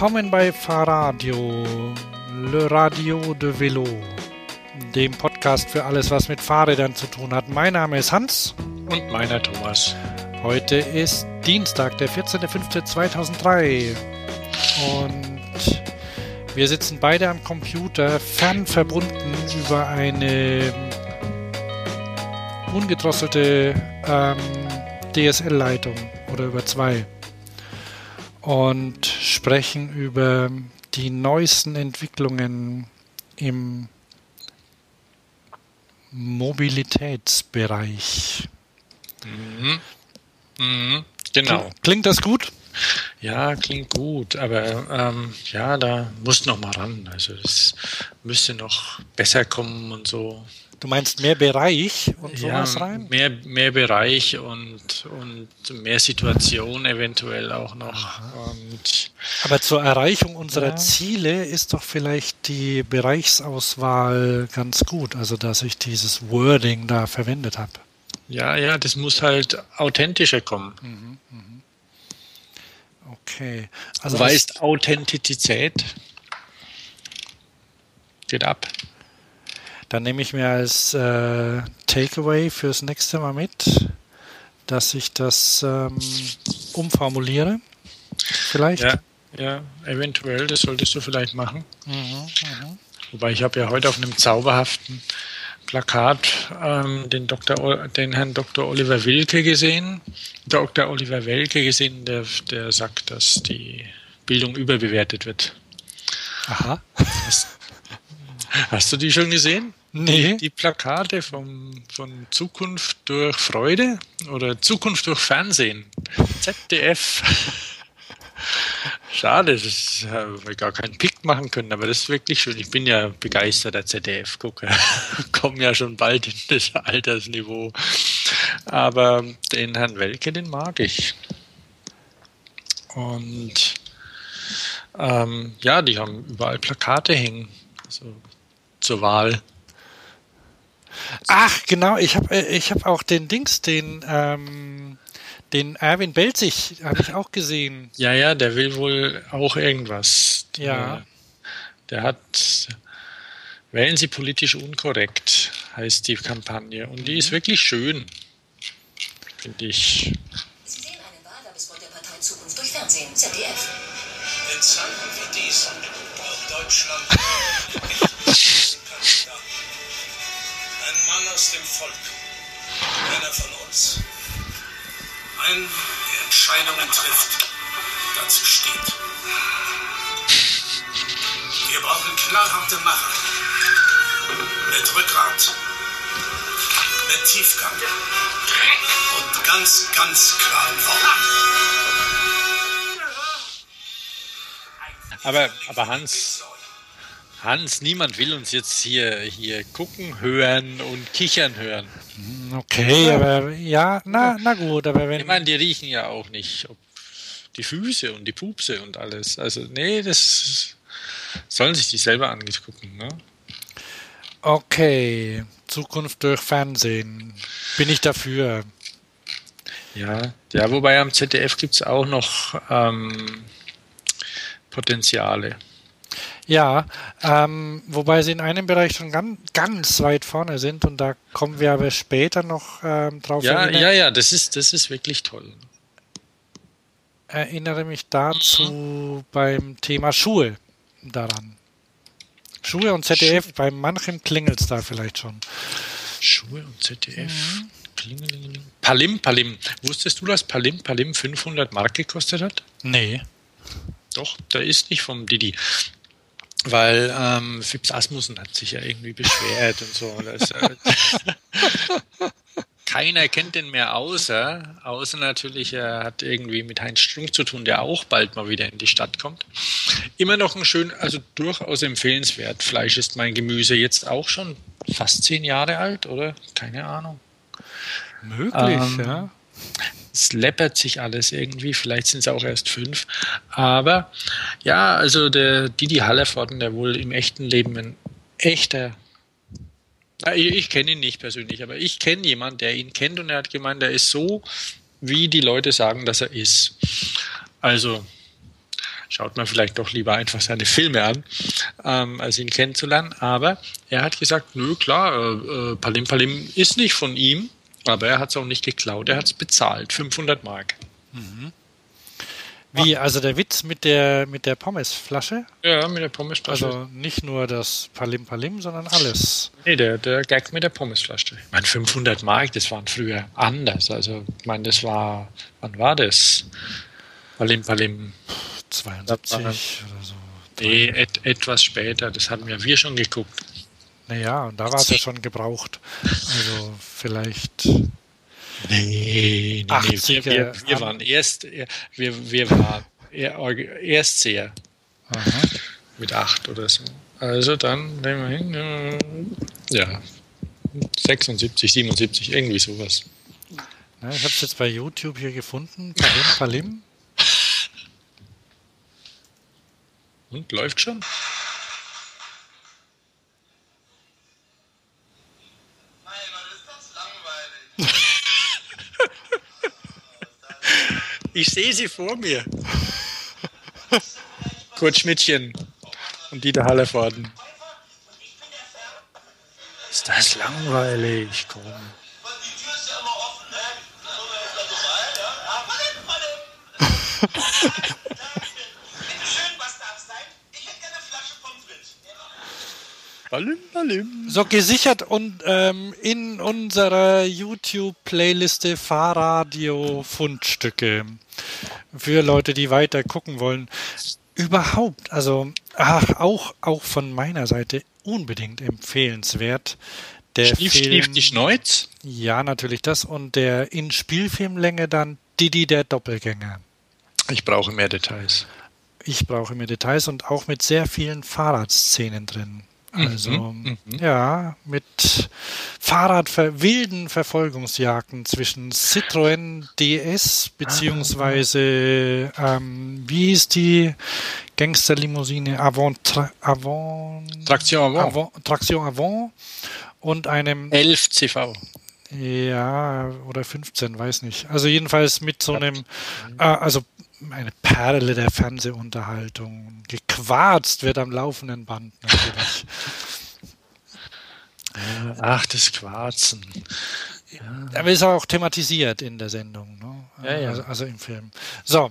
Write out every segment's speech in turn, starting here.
Willkommen bei Fahrradio, Le Radio de Velo, dem Podcast für alles, was mit Fahrrädern zu tun hat. Mein Name ist Hans. Und meiner Thomas. Heute ist Dienstag, der 14.05.2003. Und wir sitzen beide am Computer, fernverbunden über eine ungedrosselte ähm, DSL-Leitung oder über zwei und sprechen über die neuesten Entwicklungen im Mobilitätsbereich. Mhm. Mhm. Genau. Klingt das gut? Ja, klingt gut, aber ähm, ja, da muss noch mal ran. Also es müsste noch besser kommen und so. Du meinst mehr Bereich und sowas ja, rein? Mehr, mehr Bereich und, und mehr Situation eventuell auch noch. Aber zur Erreichung unserer Ja. Ziele ist doch vielleicht die Bereichsauswahl ganz gut, also dass ich dieses Wording da verwendet habe. ja, ja, das muss halt authentischer kommen. Okay. Also du weißt, Authentizität geht ab. Dann nehme ich mir als äh, Takeaway fürs nächste Mal mit, dass ich das ähm, umformuliere. Vielleicht. Ja, ja, eventuell, das solltest du vielleicht machen. Mhm, mhm. Wobei ich habe ja heute auf einem zauberhaften Plakat ähm, den, Dr. Den Herrn Dr. Oliver Wilke gesehen. Dr. Oliver Welke gesehen, der, der sagt, dass die Bildung überbewertet wird. Aha. Hast, hast du die schon gesehen? Nee. Die Plakate vom, von Zukunft durch Freude oder Zukunft durch Fernsehen. ZDF. Schade, das haben wir gar keinen Pick machen können, aber das ist wirklich schön. Ich bin ja begeisterter ZDF-Gucker. Komme ja schon bald in das Altersniveau. Aber den Herrn Welke, den mag ich. Und ähm, ja, die haben überall Plakate hängen. Also, zur Wahl. Ach, genau. Ich habe äh, ich hab auch den Dings, den, ähm, den Erwin Belzig, habe ich auch gesehen. Ja, ja, der will wohl auch irgendwas. Ja. Der, hat Wählen Sie politisch unkorrekt, heißt die Kampagne. Und die ist wirklich schön. Finde ich. Sie sehen eine Wahlwerbespot der Partei Zukunft durch Fernsehen, ZDF. In Zeiten wie diesen braucht Deutschland Mann aus dem Volk. Einer von uns. Ein, der Entscheidungen trifft, dazu steht. Wir brauchen knallharte Macher. Mit Rückgrat. Mit Tiefgang. Und ganz, ganz klaren Worten. Aber, aber Hans, Hans, niemand will uns jetzt hier, hier gucken, hören und kichern hören. Okay, aber ja, na, na gut, aber wenn. Ich meine, die riechen ja auch nicht ob die Füße und die Pupse und alles. Also, nee, das sollen sich die selber angucken, ne? Okay, Zukunft durch Fernsehen. Bin ich dafür. Ja, ja, wobei am ZDF gibt es auch noch ähm, Potenziale. Ja, ähm, wobei sie in einem Bereich schon ganz, ganz weit vorne sind und da kommen wir aber später noch ähm, drauf. Ja, ja, ja, das ist, das ist wirklich toll. erinnere mich dazu beim Thema Schuhe daran. Schuhe und ZDF, bei manchem klingelt es da vielleicht schon. Schuhe und ZDF. Klingelingeling. Palim, Palim. Wusstest du, dass Palim, Palim 500 Mark gekostet hat? Nee. Doch, der ist nicht vom Didi. Weil ähm, Fips Asmussen hat sich ja irgendwie beschwert und so. Das, äh, keiner kennt den mehr außer, außer natürlich, er hat irgendwie mit Heinz Strunk zu tun, der auch bald mal wieder in die Stadt kommt. Immer noch ein schön, also durchaus empfehlenswert. Fleisch ist mein Gemüse jetzt auch schon fast zehn Jahre alt, oder? Keine Ahnung. Möglich, Ähm, ja. Es läppert sich alles irgendwie, vielleicht sind es auch erst fünf. Aber ja, also der Didi Hallervorden, der wohl im echten Leben ein echter. Ah, Ich, kenne ihn nicht persönlich, aber ich kenne jemanden, der ihn kennt und er hat gemeint, er ist so, wie die Leute sagen, dass er ist. Also schaut man vielleicht doch lieber einfach seine Filme an, ähm, als ihn kennenzulernen. Aber er hat gesagt, nö, klar, äh, äh Palim Palim ist nicht von ihm, aber er hat es auch nicht geklaut, er hat es bezahlt, 500 Mark. Mhm. Wie, also der Witz mit der, mit der Pommesflasche? Ja, mit der Pommesflasche. Also nicht nur das Palim Palim, sondern alles. Nee, der, der Gag mit der Pommesflasche. Ich meine, 500 Mark, das waren früher anders. Also, ich meine, das war, wann war das? Palim Palim. 72 oder so. Nee, et, etwas später. Das hatten ja wir schon geguckt. Naja, und da war es ja schon gebraucht. Also vielleicht Nee, nee, nee. Wir, wir, waren erst, wir, wir waren Erstseher. Aha. Mit acht oder so. Also dann nehmen wir hin, ja, 76, 77, irgendwie sowas. Ja, ich habe es jetzt bei YouTube hier gefunden. Palim, Palim. Und läuft schon? Ich sehe sie vor mir. Kurt Schmidtchen und Dieter Hallervorden. Ist das langweilig? Komm. Balim, balim. So gesichert und ähm, in unserer YouTube-Playliste Fahrradio Fundstücke für Leute, die weiter gucken wollen. Überhaupt, also ach, auch auch von meiner Seite unbedingt empfehlenswert. Der Stief, Film, Stief die Schneuz? Ja, natürlich das und der in Spielfilmlänge dann Didi der Doppelgänger. Ich brauche mehr Details. Ich brauche mehr Details und auch mit sehr vielen Fahrradszenen drin. Also mhm, mhm, ja, mit Fahrradver wilden Verfolgungsjagden zwischen Citroën DS beziehungsweise ähm, wie hieß die Gangsterlimousine Avant, Tra Avant Traction Avant. Avant Traction Avant und einem 11 CV. Ja, oder 15, weiß nicht. Also jedenfalls mit so einem, äh, also eine Perle der Fernsehunterhaltung. Gequarzt wird am laufenden Band natürlich. Ach, das Quarzen. Ja. Aber ist auch thematisiert in der Sendung, ne? ja, ja. Also, also, im Film. So.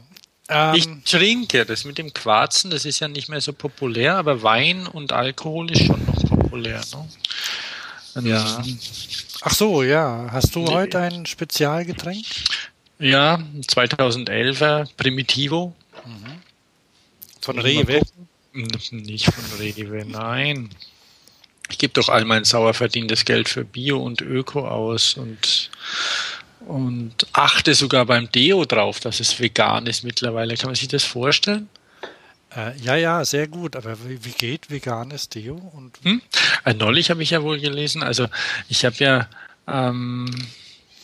Ähm, ich trinke, das mit dem Quarzen, das ist ja nicht mehr so populär, aber Wein und Alkohol ist schon noch populär. Ne? Ja. Ach so, ja. Hast du nee. heute ein Spezialgetränk? Ja, 2011er Primitivo. Mhm. Von Rewe? Nicht von Rewe, nein. Ich gebe doch all mein sauer verdientes Geld für Bio und Öko aus und, und achte sogar beim Deo drauf, dass es vegan ist mittlerweile. Kann man sich das vorstellen? Äh, ja, ja, sehr gut. Aber wie, wie geht veganes Deo? Und hm? Äh, neulich habe ich ja wohl gelesen, also ich habe ja ähm,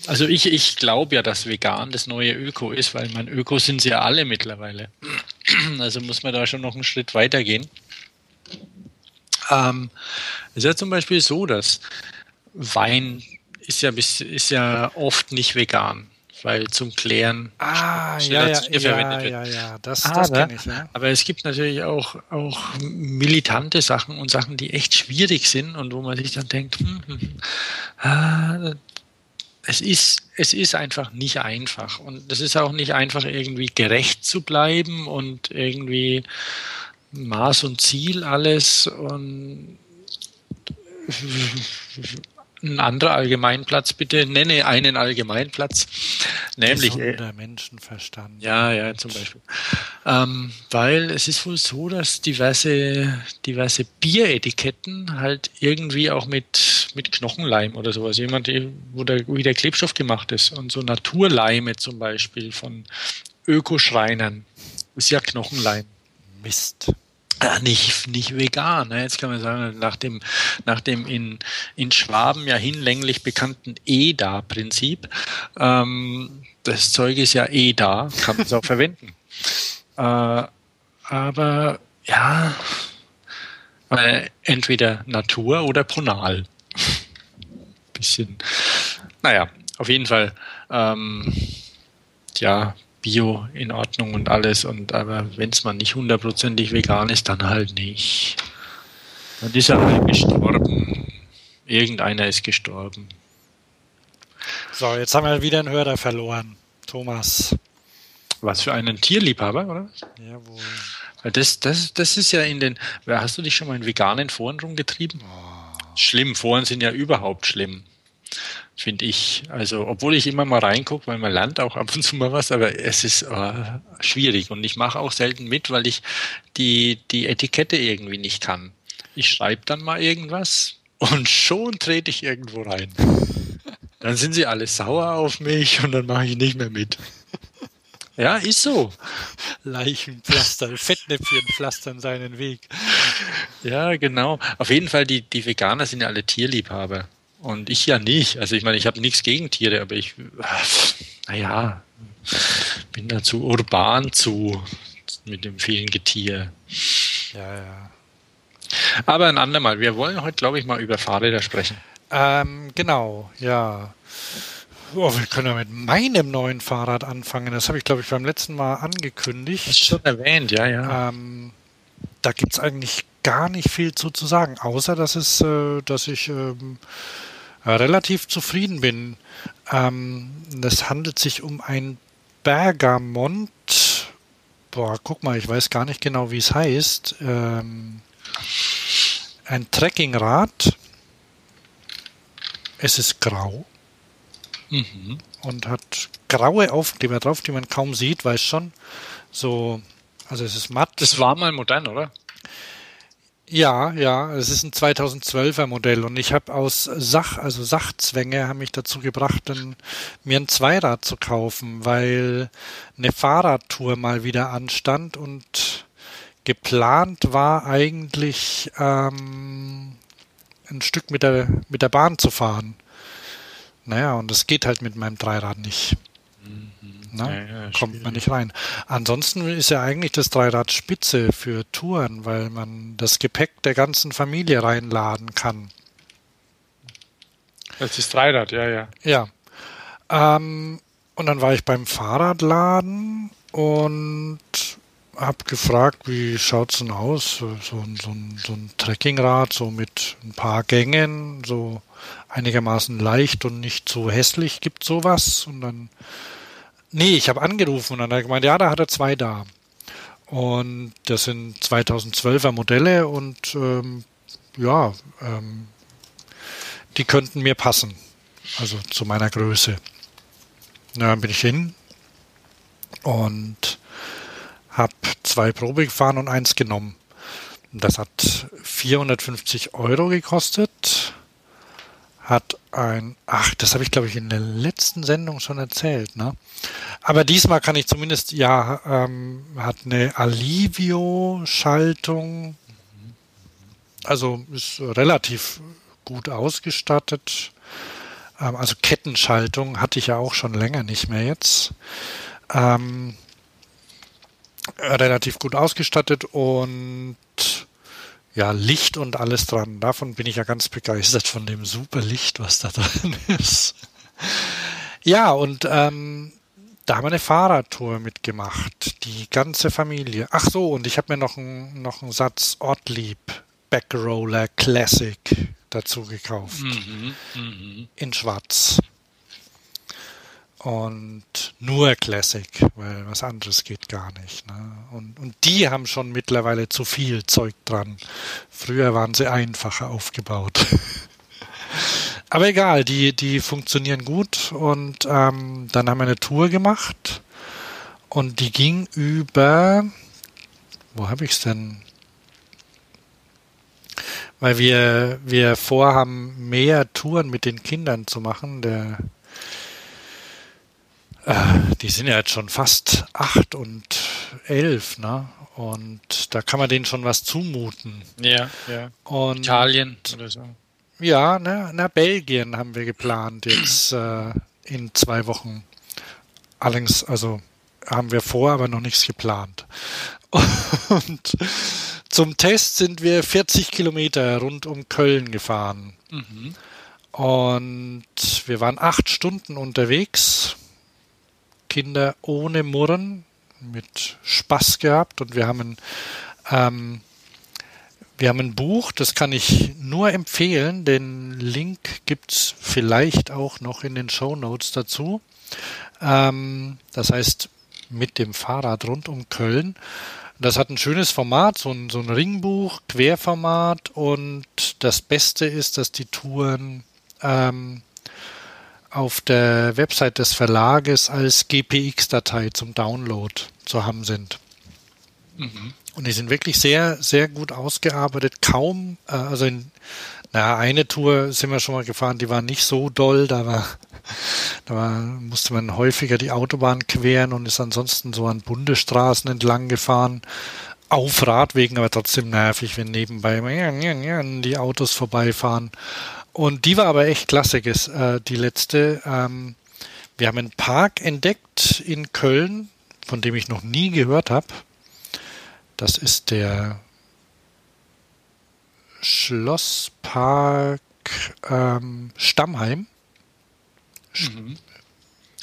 also ich, ich glaube ja, dass vegan das neue Öko ist, weil mein Öko sind sie ja alle mittlerweile. Also muss man da schon noch einen Schritt weiter gehen. Ähm, es ist ja zum Beispiel so, dass Wein ist ja, bis, ist ja oft nicht vegan, weil zum Klären ah, ja, ja, ja, verwendet wird. Ja, ja, das, aber, das kenne ich. Ja. Aber es gibt natürlich auch, auch militante Sachen und Sachen, die echt schwierig sind und wo man sich dann denkt, hm, hm, hm ah, es ist, es ist einfach nicht einfach. Und es ist auch nicht einfach, irgendwie gerecht zu bleiben und irgendwie Maß und Ziel alles. Und ein anderer Allgemeinplatz, bitte nenne einen Allgemeinplatz. Nämlich. Gesunder Menschenverstand. Ja, ja, zum Beispiel. Ähm, weil es ist wohl so, dass diverse, diverse Bieretiketten halt irgendwie auch mit, mit Knochenleim oder sowas, jemand, wo der, wie der Klebstoff gemacht ist. Und so Naturleime zum Beispiel von Ökoschreinern. Ist ja Knochenleim. Mist. Ja, nicht, nicht vegan. Ne? Jetzt kann man sagen, nach dem, nach dem in, in Schwaben ja hinlänglich bekannten EDA-Prinzip, ähm, das Zeug ist ja eh da, kann man es auch verwenden. Äh, aber ja, äh, entweder Natur oder Ponal. Bisschen. Naja, auf jeden Fall. Ähm, ja, Bio in Ordnung und alles. Und aber wenn es mal nicht hundertprozentig vegan ist, dann halt nicht. Dann ist er halt gestorben. Irgendeiner ist gestorben. So, jetzt haben wir wieder einen Hörer verloren. Thomas. Was für einen Tierliebhaber, oder? Jawohl. Das, das, das ist ja in den. Hast du dich schon mal in veganen Foren rumgetrieben? Oh. Schlimm, Foren sind ja überhaupt schlimm finde ich. Also, obwohl ich immer mal reingucke, weil man lernt auch ab und zu mal was, aber es ist äh, schwierig und ich mache auch selten mit, weil ich die, die Etikette irgendwie nicht kann. Ich schreibe dann mal irgendwas und schon trete ich irgendwo rein. Dann sind sie alle sauer auf mich und dann mache ich nicht mehr mit. Ja, ist so. Leichenpflaster, Fettnäpfchen pflastern seinen Weg. Ja, genau. Auf jeden Fall, die, die Veganer sind ja alle Tierliebhaber. Und ich ja nicht. Also ich meine, ich habe nichts gegen Tiere, aber ich, naja, bin da zu urban zu mit dem vielen Getier. Ja, ja. Aber ein andermal. Wir wollen heute, glaube ich, mal über Fahrräder sprechen. Ähm, genau, ja. Oh, wir können ja mit meinem neuen Fahrrad anfangen. Das habe ich, glaube ich, beim letzten Mal angekündigt. Das ist schon erwähnt, ja, ja. Ähm, da gibt es eigentlich gar nicht viel zu, zu sagen, außer dass es, äh, dass ich ähm, relativ zufrieden bin. Ähm, es handelt sich um ein Bergamont. Boah, guck mal, ich weiß gar nicht genau, wie es heißt. Ähm, ein Trekkingrad. Es ist grau. Mhm. Und hat graue Aufkleber drauf, die man kaum sieht, weiß schon. So, also es ist matt. Das war mal modern, oder? Ja, ja, es ist ein 2012er Modell und ich habe aus Sach, also Sachzwänge, haben mich dazu gebracht, dann, mir ein Zweirad zu kaufen, weil eine Fahrradtour mal wieder anstand und geplant war eigentlich ähm, ein Stück mit der mit der Bahn zu fahren. Naja, und das geht halt mit meinem Dreirad nicht. Ne? Ja, ja, Kommt man nicht rein. Ansonsten ist ja eigentlich das Dreirad spitze für Touren, weil man das Gepäck der ganzen Familie reinladen kann. Das ist Dreirad, ja, ja. Ja. Ähm, und dann war ich beim Fahrradladen und habe gefragt, wie schaut es denn aus? So, so, so, ein, so ein Trekkingrad, so mit ein paar Gängen, so einigermaßen leicht und nicht so hässlich, gibt sowas? Und dann Nee, ich habe angerufen und dann hat er gemeint, ja, da hat er zwei da. Und das sind 2012er Modelle und ähm, ja, ähm, die könnten mir passen. Also zu meiner Größe. Na, dann bin ich hin und habe zwei Probe gefahren und eins genommen. Das hat 450 Euro gekostet hat ein, ach, das habe ich glaube ich in der letzten Sendung schon erzählt, ne? Aber diesmal kann ich zumindest, ja, ähm, hat eine Alivio-Schaltung, also ist relativ gut ausgestattet. Ähm, also Kettenschaltung hatte ich ja auch schon länger nicht mehr jetzt. Ähm, relativ gut ausgestattet und ja, Licht und alles dran. Davon bin ich ja ganz begeistert von dem super Licht, was da drin ist. Ja, und ähm, da haben wir eine Fahrradtour mitgemacht. Die ganze Familie. Ach so, und ich habe mir noch, ein, noch einen Satz Ortlieb Backroller Classic dazu gekauft. Mhm, mh. In schwarz und nur Classic, weil was anderes geht gar nicht. Ne? Und, und die haben schon mittlerweile zu viel Zeug dran. Früher waren sie einfacher aufgebaut. Aber egal, die, die funktionieren gut und ähm, dann haben wir eine Tour gemacht und die ging über, wo habe ich es denn? Weil wir, wir vorhaben, mehr Touren mit den Kindern zu machen. Der die sind ja jetzt schon fast acht und elf, ne? Und da kann man denen schon was zumuten. Ja, ja. Und Italien oder so. Ja, ne, na, Belgien haben wir geplant jetzt äh, in zwei Wochen. Allerdings, also haben wir vor, aber noch nichts geplant. Und zum Test sind wir 40 Kilometer rund um Köln gefahren. Mhm. Und wir waren acht Stunden unterwegs Kinder ohne Murren, mit Spaß gehabt und wir haben ähm, wir haben ein Buch, das kann ich nur empfehlen. Den Link gibt's vielleicht auch noch in den Show Notes dazu. Ähm, das heißt, mit dem Fahrrad rund um Köln. Das hat ein schönes Format, so ein, so ein Ringbuch, Querformat und das Beste ist, dass die Touren ähm, auf der Website des Verlages als GPX-Datei zum Download zu haben sind. Mhm. Und die sind wirklich sehr, sehr gut ausgearbeitet. Kaum, äh, also in, na, eine Tour sind wir schon mal gefahren, die war nicht so doll, da war, da war, musste man häufiger die Autobahn queren und ist ansonsten so an Bundesstraßen entlang gefahren. Auf Radwegen, aber trotzdem nervig, wenn nebenbei die Autos vorbeifahren. Und die war aber echt klasse, äh, die letzte. Ähm, wir haben einen Park entdeckt in Köln, von dem ich noch nie gehört habe. Das ist der Schlosspark ähm, Stammheim. Mhm.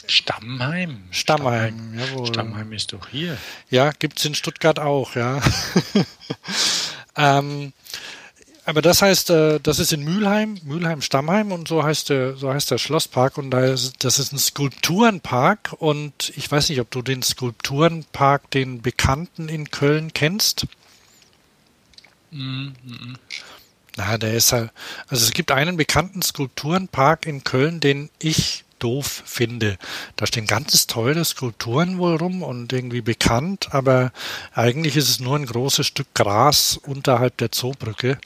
Stammheim. Stammheim, jawohl. Stammheim ist doch hier. Ja, gibt es in Stuttgart auch, ja. ähm, aber das heißt, äh, das ist in Mülheim, Mülheim-Stammheim und so heißt der, so heißt der Schlosspark und da ist, das ist ein Skulpturenpark und ich weiß nicht, ob du den Skulpturenpark, den bekannten in Köln kennst. Mm -mm. Na, der ist halt, also es gibt einen bekannten Skulpturenpark in Köln, den ich doof finde. Da stehen ganz tolle Skulpturen wohl rum und irgendwie bekannt, aber eigentlich ist es nur ein großes Stück Gras unterhalb der Zoobrücke.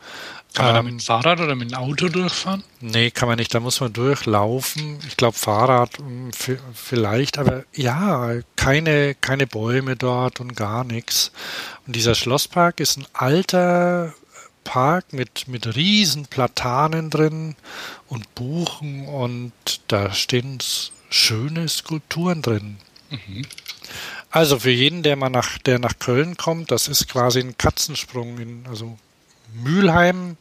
Kann man ähm, da mit dem Fahrrad oder mit dem Auto durchfahren? Nee, kann man nicht. Da muss man durchlaufen. Ich glaube Fahrrad hm, vielleicht, aber ja, keine, keine Bäume dort und gar nichts. Und dieser Schlosspark ist ein alter Park mit, mit riesen Platanen drin und Buchen und da stehen schöne Skulpturen drin. Mhm. Also für jeden, der mal nach, der nach Köln kommt, das ist quasi ein Katzensprung in, also Mülheim,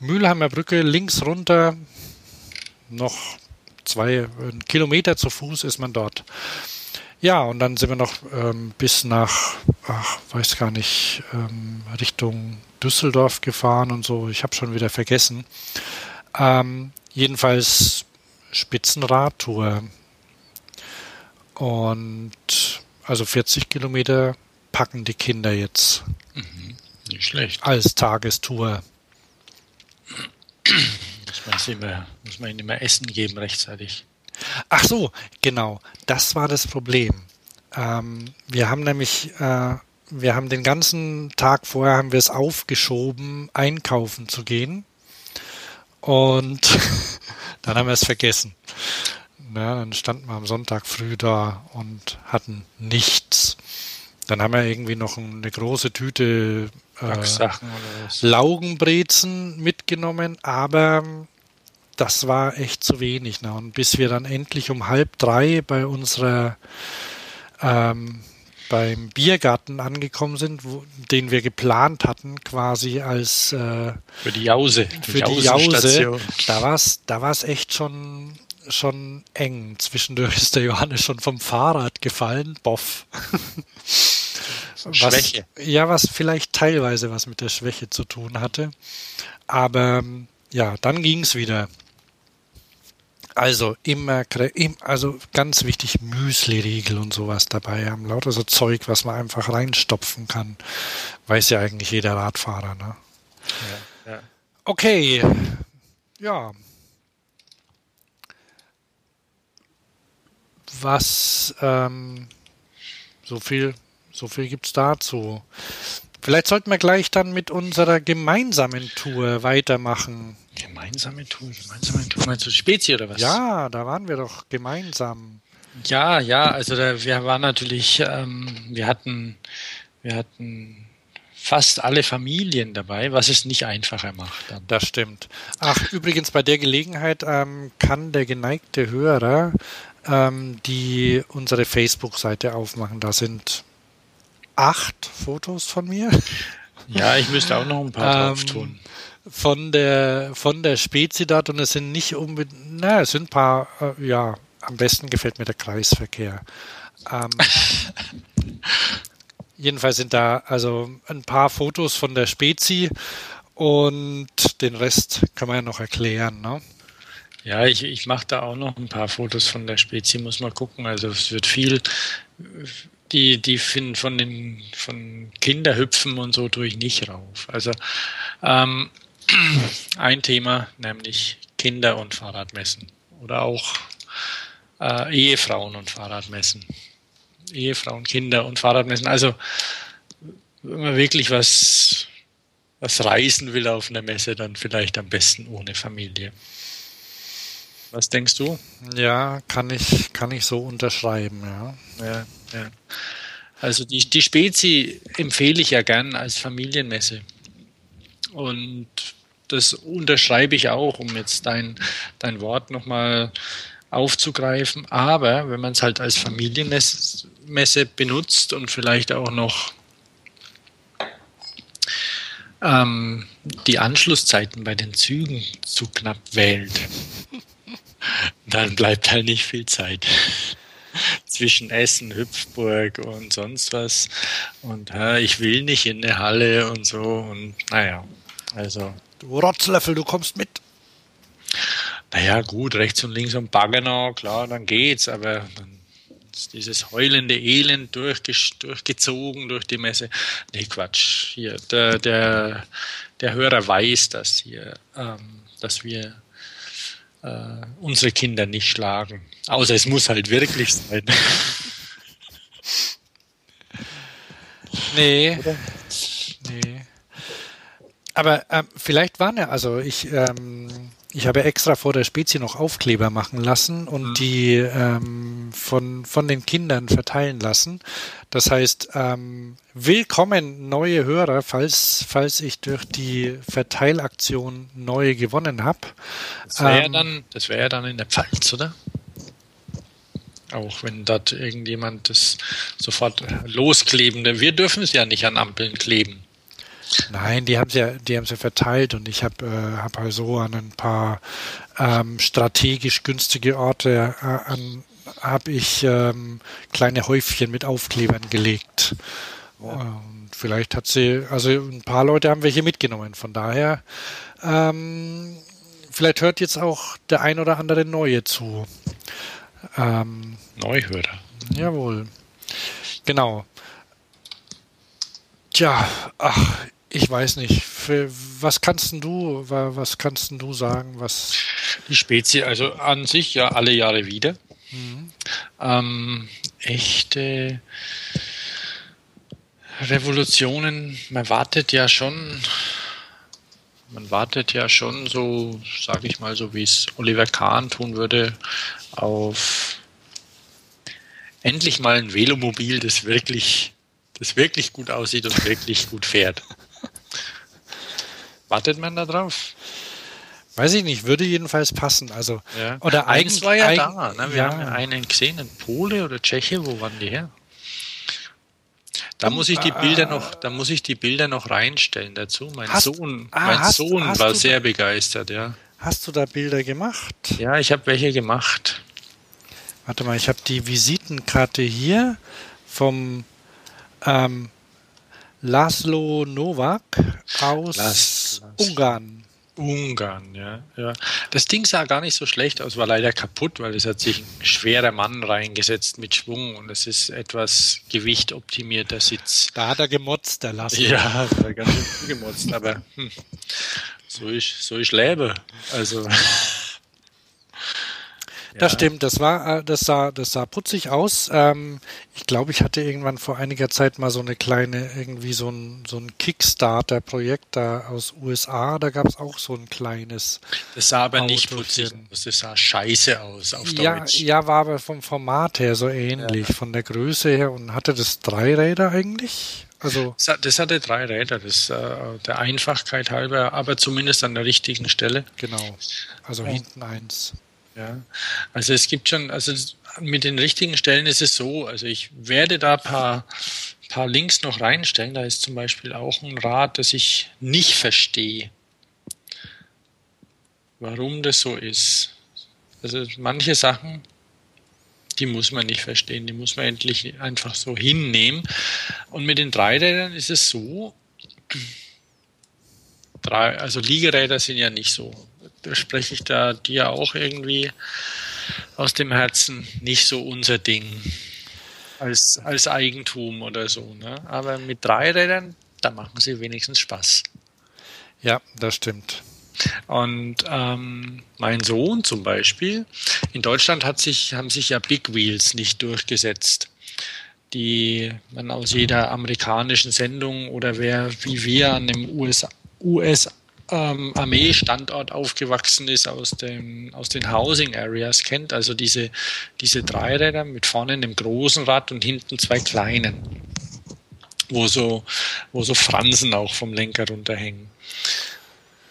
Mülheimer Brücke links runter, noch zwei Kilometer zu Fuß ist man dort. Ja, und dann sind wir noch ähm, bis nach, ach, weiß gar nicht, ähm, Richtung Düsseldorf gefahren und so. Ich habe schon wieder vergessen. Ähm, jedenfalls Spitzenradtour. Und also 40 Kilometer packen die Kinder jetzt. Mhm, nicht schlecht. Als Tagestour. Muss man, immer, muss man ihnen immer Essen geben rechtzeitig. Ach so, genau. Das war das Problem. Ähm, wir haben nämlich äh, wir haben den ganzen Tag vorher haben wir es aufgeschoben, einkaufen zu gehen. Und dann haben wir es vergessen. Na, dann standen wir am Sonntag früh da und hatten nichts. Dann haben wir irgendwie noch eine große Tüte äh, Laugenbrezen mitgenommen, aber das war echt zu wenig. Ne? Und bis wir dann endlich um halb drei bei unserer ähm, beim Biergarten angekommen sind, wo, den wir geplant hatten, quasi als äh, für die Jause. Für die Jause. Da war es da war's echt schon, schon eng. Zwischendurch ist der Johannes schon vom Fahrrad gefallen. Boff. Schwäche. ja, was vielleicht teilweise was mit der Schwäche zu tun hatte. Aber ja, dann ging es wieder. Also immer, also ganz wichtig, Müsli-Riegel und sowas dabei haben. Lauter so Zeug, was man einfach reinstopfen kann. Weiß ja eigentlich jeder Radfahrer, ne? Ja, ja. Okay. Ja. Was, ähm, so viel, so viel gibt's dazu. Vielleicht sollten wir gleich dann mit unserer gemeinsamen Tour weitermachen. Gemeinsame Tour, gemeinsame Tour. Meinst du Spezi oder was? Ja, da waren wir doch gemeinsam. Ja, ja, also da, wir waren natürlich, ähm, wir hatten, wir hatten fast alle Familien dabei, was es nicht einfacher macht. Dann. Das stimmt. Ach, übrigens bei der Gelegenheit ähm, kann der geneigte Hörer ähm, die unsere Facebook-Seite aufmachen. Da sind acht Fotos von mir. Ja, ich müsste auch noch ein paar drauf tun von der von der Spezidat und es sind nicht unbedingt, na, es sind ein paar, äh, ja, am besten gefällt mir der Kreisverkehr. Ähm, jedenfalls sind da also ein paar Fotos von der Spezi und den Rest kann man ja noch erklären. Ne? Ja, ich, ich mache da auch noch ein paar Fotos von der Spezi, muss mal gucken. Also es wird viel, die, die finden von den von Kinderhüpfen und so tue ich nicht rauf. Also ähm, ein Thema, nämlich Kinder und Fahrradmessen. Oder auch äh, Ehefrauen und Fahrradmessen. Ehefrauen, Kinder und Fahrradmessen. Also wenn man wirklich was, was reisen will auf einer Messe, dann vielleicht am besten ohne Familie. Was denkst du? Ja, kann ich, kann ich so unterschreiben, ja. ja, ja. Also die, die Spezi empfehle ich ja gern als Familienmesse. Und das unterschreibe ich auch, um jetzt dein, dein Wort nochmal aufzugreifen. Aber wenn man es halt als Familienmesse benutzt und vielleicht auch noch ähm, die Anschlusszeiten bei den Zügen zu knapp wählt, dann bleibt halt nicht viel Zeit zwischen Essen, Hüpfburg und sonst was. Und ja, ich will nicht in eine Halle und so. Und naja, also. Du Rotzlöffel, du kommst mit. Naja, gut, rechts und links am Baggenau, klar, dann geht's, aber dann ist dieses heulende Elend durchgezogen durch die Messe. Nee, Quatsch. Hier, der, der, der Hörer weiß das hier, ähm, dass wir äh, unsere Kinder nicht schlagen. Außer es muss halt wirklich sein. nee. Oder? Nee. Aber ähm, vielleicht waren ja, also ich, ähm, ich habe extra vor der Spezie noch Aufkleber machen lassen und mhm. die ähm, von, von den Kindern verteilen lassen. Das heißt, ähm, willkommen neue Hörer, falls, falls ich durch die Verteilaktion neue gewonnen habe. Das wäre ja, ähm, dann, das wär ja dann in der Pfalz, oder? Auch wenn dort irgendjemand das sofort loskleben, denn wir dürfen es ja nicht an Ampeln kleben. Nein, die haben sie ja, die haben sie verteilt und ich habe äh, hab also an ein paar ähm, strategisch günstige Orte äh, an habe ich ähm, kleine Häufchen mit Aufklebern gelegt. Und vielleicht hat sie, also ein paar Leute haben welche mitgenommen. Von daher, ähm, vielleicht hört jetzt auch der ein oder andere Neue zu. Ähm, Neuhörer. Jawohl. Genau. Tja, ach, ich weiß nicht. Für, was kannst du, was kannst du sagen, was? Die Spezie, also an sich ja alle Jahre wieder. Mhm. Ähm, echte Revolutionen, man wartet ja schon, man wartet ja schon so, sage ich mal, so wie es Oliver Kahn tun würde, auf endlich mal ein Velomobil, das wirklich, das wirklich gut aussieht und wirklich gut fährt. Wartet man da drauf? Weiß ich nicht, würde jedenfalls passen. Also, ja. oder eins war ja da. Ne? Wir ja. haben ja einen gesehen, ein Pole oder Tscheche, wo waren die her? Da muss ich die Bilder noch, da muss ich die Bilder noch reinstellen dazu. Mein hast, Sohn, ah, mein hast, Sohn hast war sehr begeistert, ja. Hast du da Bilder gemacht? Ja, ich habe welche gemacht. Warte mal, ich habe die Visitenkarte hier vom ähm, Laszlo Novak aus Las. Ungarn. Ungarn, ja, ja. Das Ding sah gar nicht so schlecht aus, war leider kaputt, weil es hat sich ein schwerer Mann reingesetzt mit Schwung und es ist etwas gewichtoptimierter Sitz. Da hat er gemotzt, der Laszlo. Ja, da hat ganz schön gemotzt, aber hm, so ich, so ich lebe. Also. Das ja. stimmt, das war, äh, das sah, das sah putzig aus. Ähm, ich glaube, ich hatte irgendwann vor einiger Zeit mal so eine kleine, irgendwie so ein, so ein Kickstarter-Projekt da aus USA, da gab es auch so ein kleines. Das sah aber nicht putzig aus, das sah scheiße aus auf ja, Deutsch. Ja, war aber vom Format her so ähnlich, ja. von der Größe her und hatte das drei Räder eigentlich? Also das hatte drei Räder, das äh, der Einfachkeit halber, aber zumindest an der richtigen Stelle. Genau. Also ja. hinten eins. Ja, also es gibt schon, also mit den richtigen Stellen ist es so, also ich werde da ein paar, paar Links noch reinstellen. Da ist zum Beispiel auch ein Rad, das ich nicht verstehe, warum das so ist. Also manche Sachen Die muss man nicht verstehen, die muss man endlich einfach so hinnehmen. Und mit den Dreirädern ist es so, drei, also Liegeräder sind ja nicht so. Da spreche ich da dir auch irgendwie aus dem Herzen nicht so unser Ding als, als Eigentum oder so. Ne? Aber mit Dreirädern, da machen sie wenigstens Spaß. Ja, das stimmt. Und ähm, mein Sohn zum Beispiel, in Deutschland hat sich, haben sich ja Big Wheels nicht durchgesetzt, die man aus jeder amerikanischen Sendung oder wer wie wir an dem US, US ähm, Armeestandort aufgewachsen ist, aus, dem, aus den Housing Areas kennt, also diese, diese Dreiräder mit vorne einem großen Rad und hinten zwei kleinen, wo so, wo so Fransen auch vom Lenker runterhängen.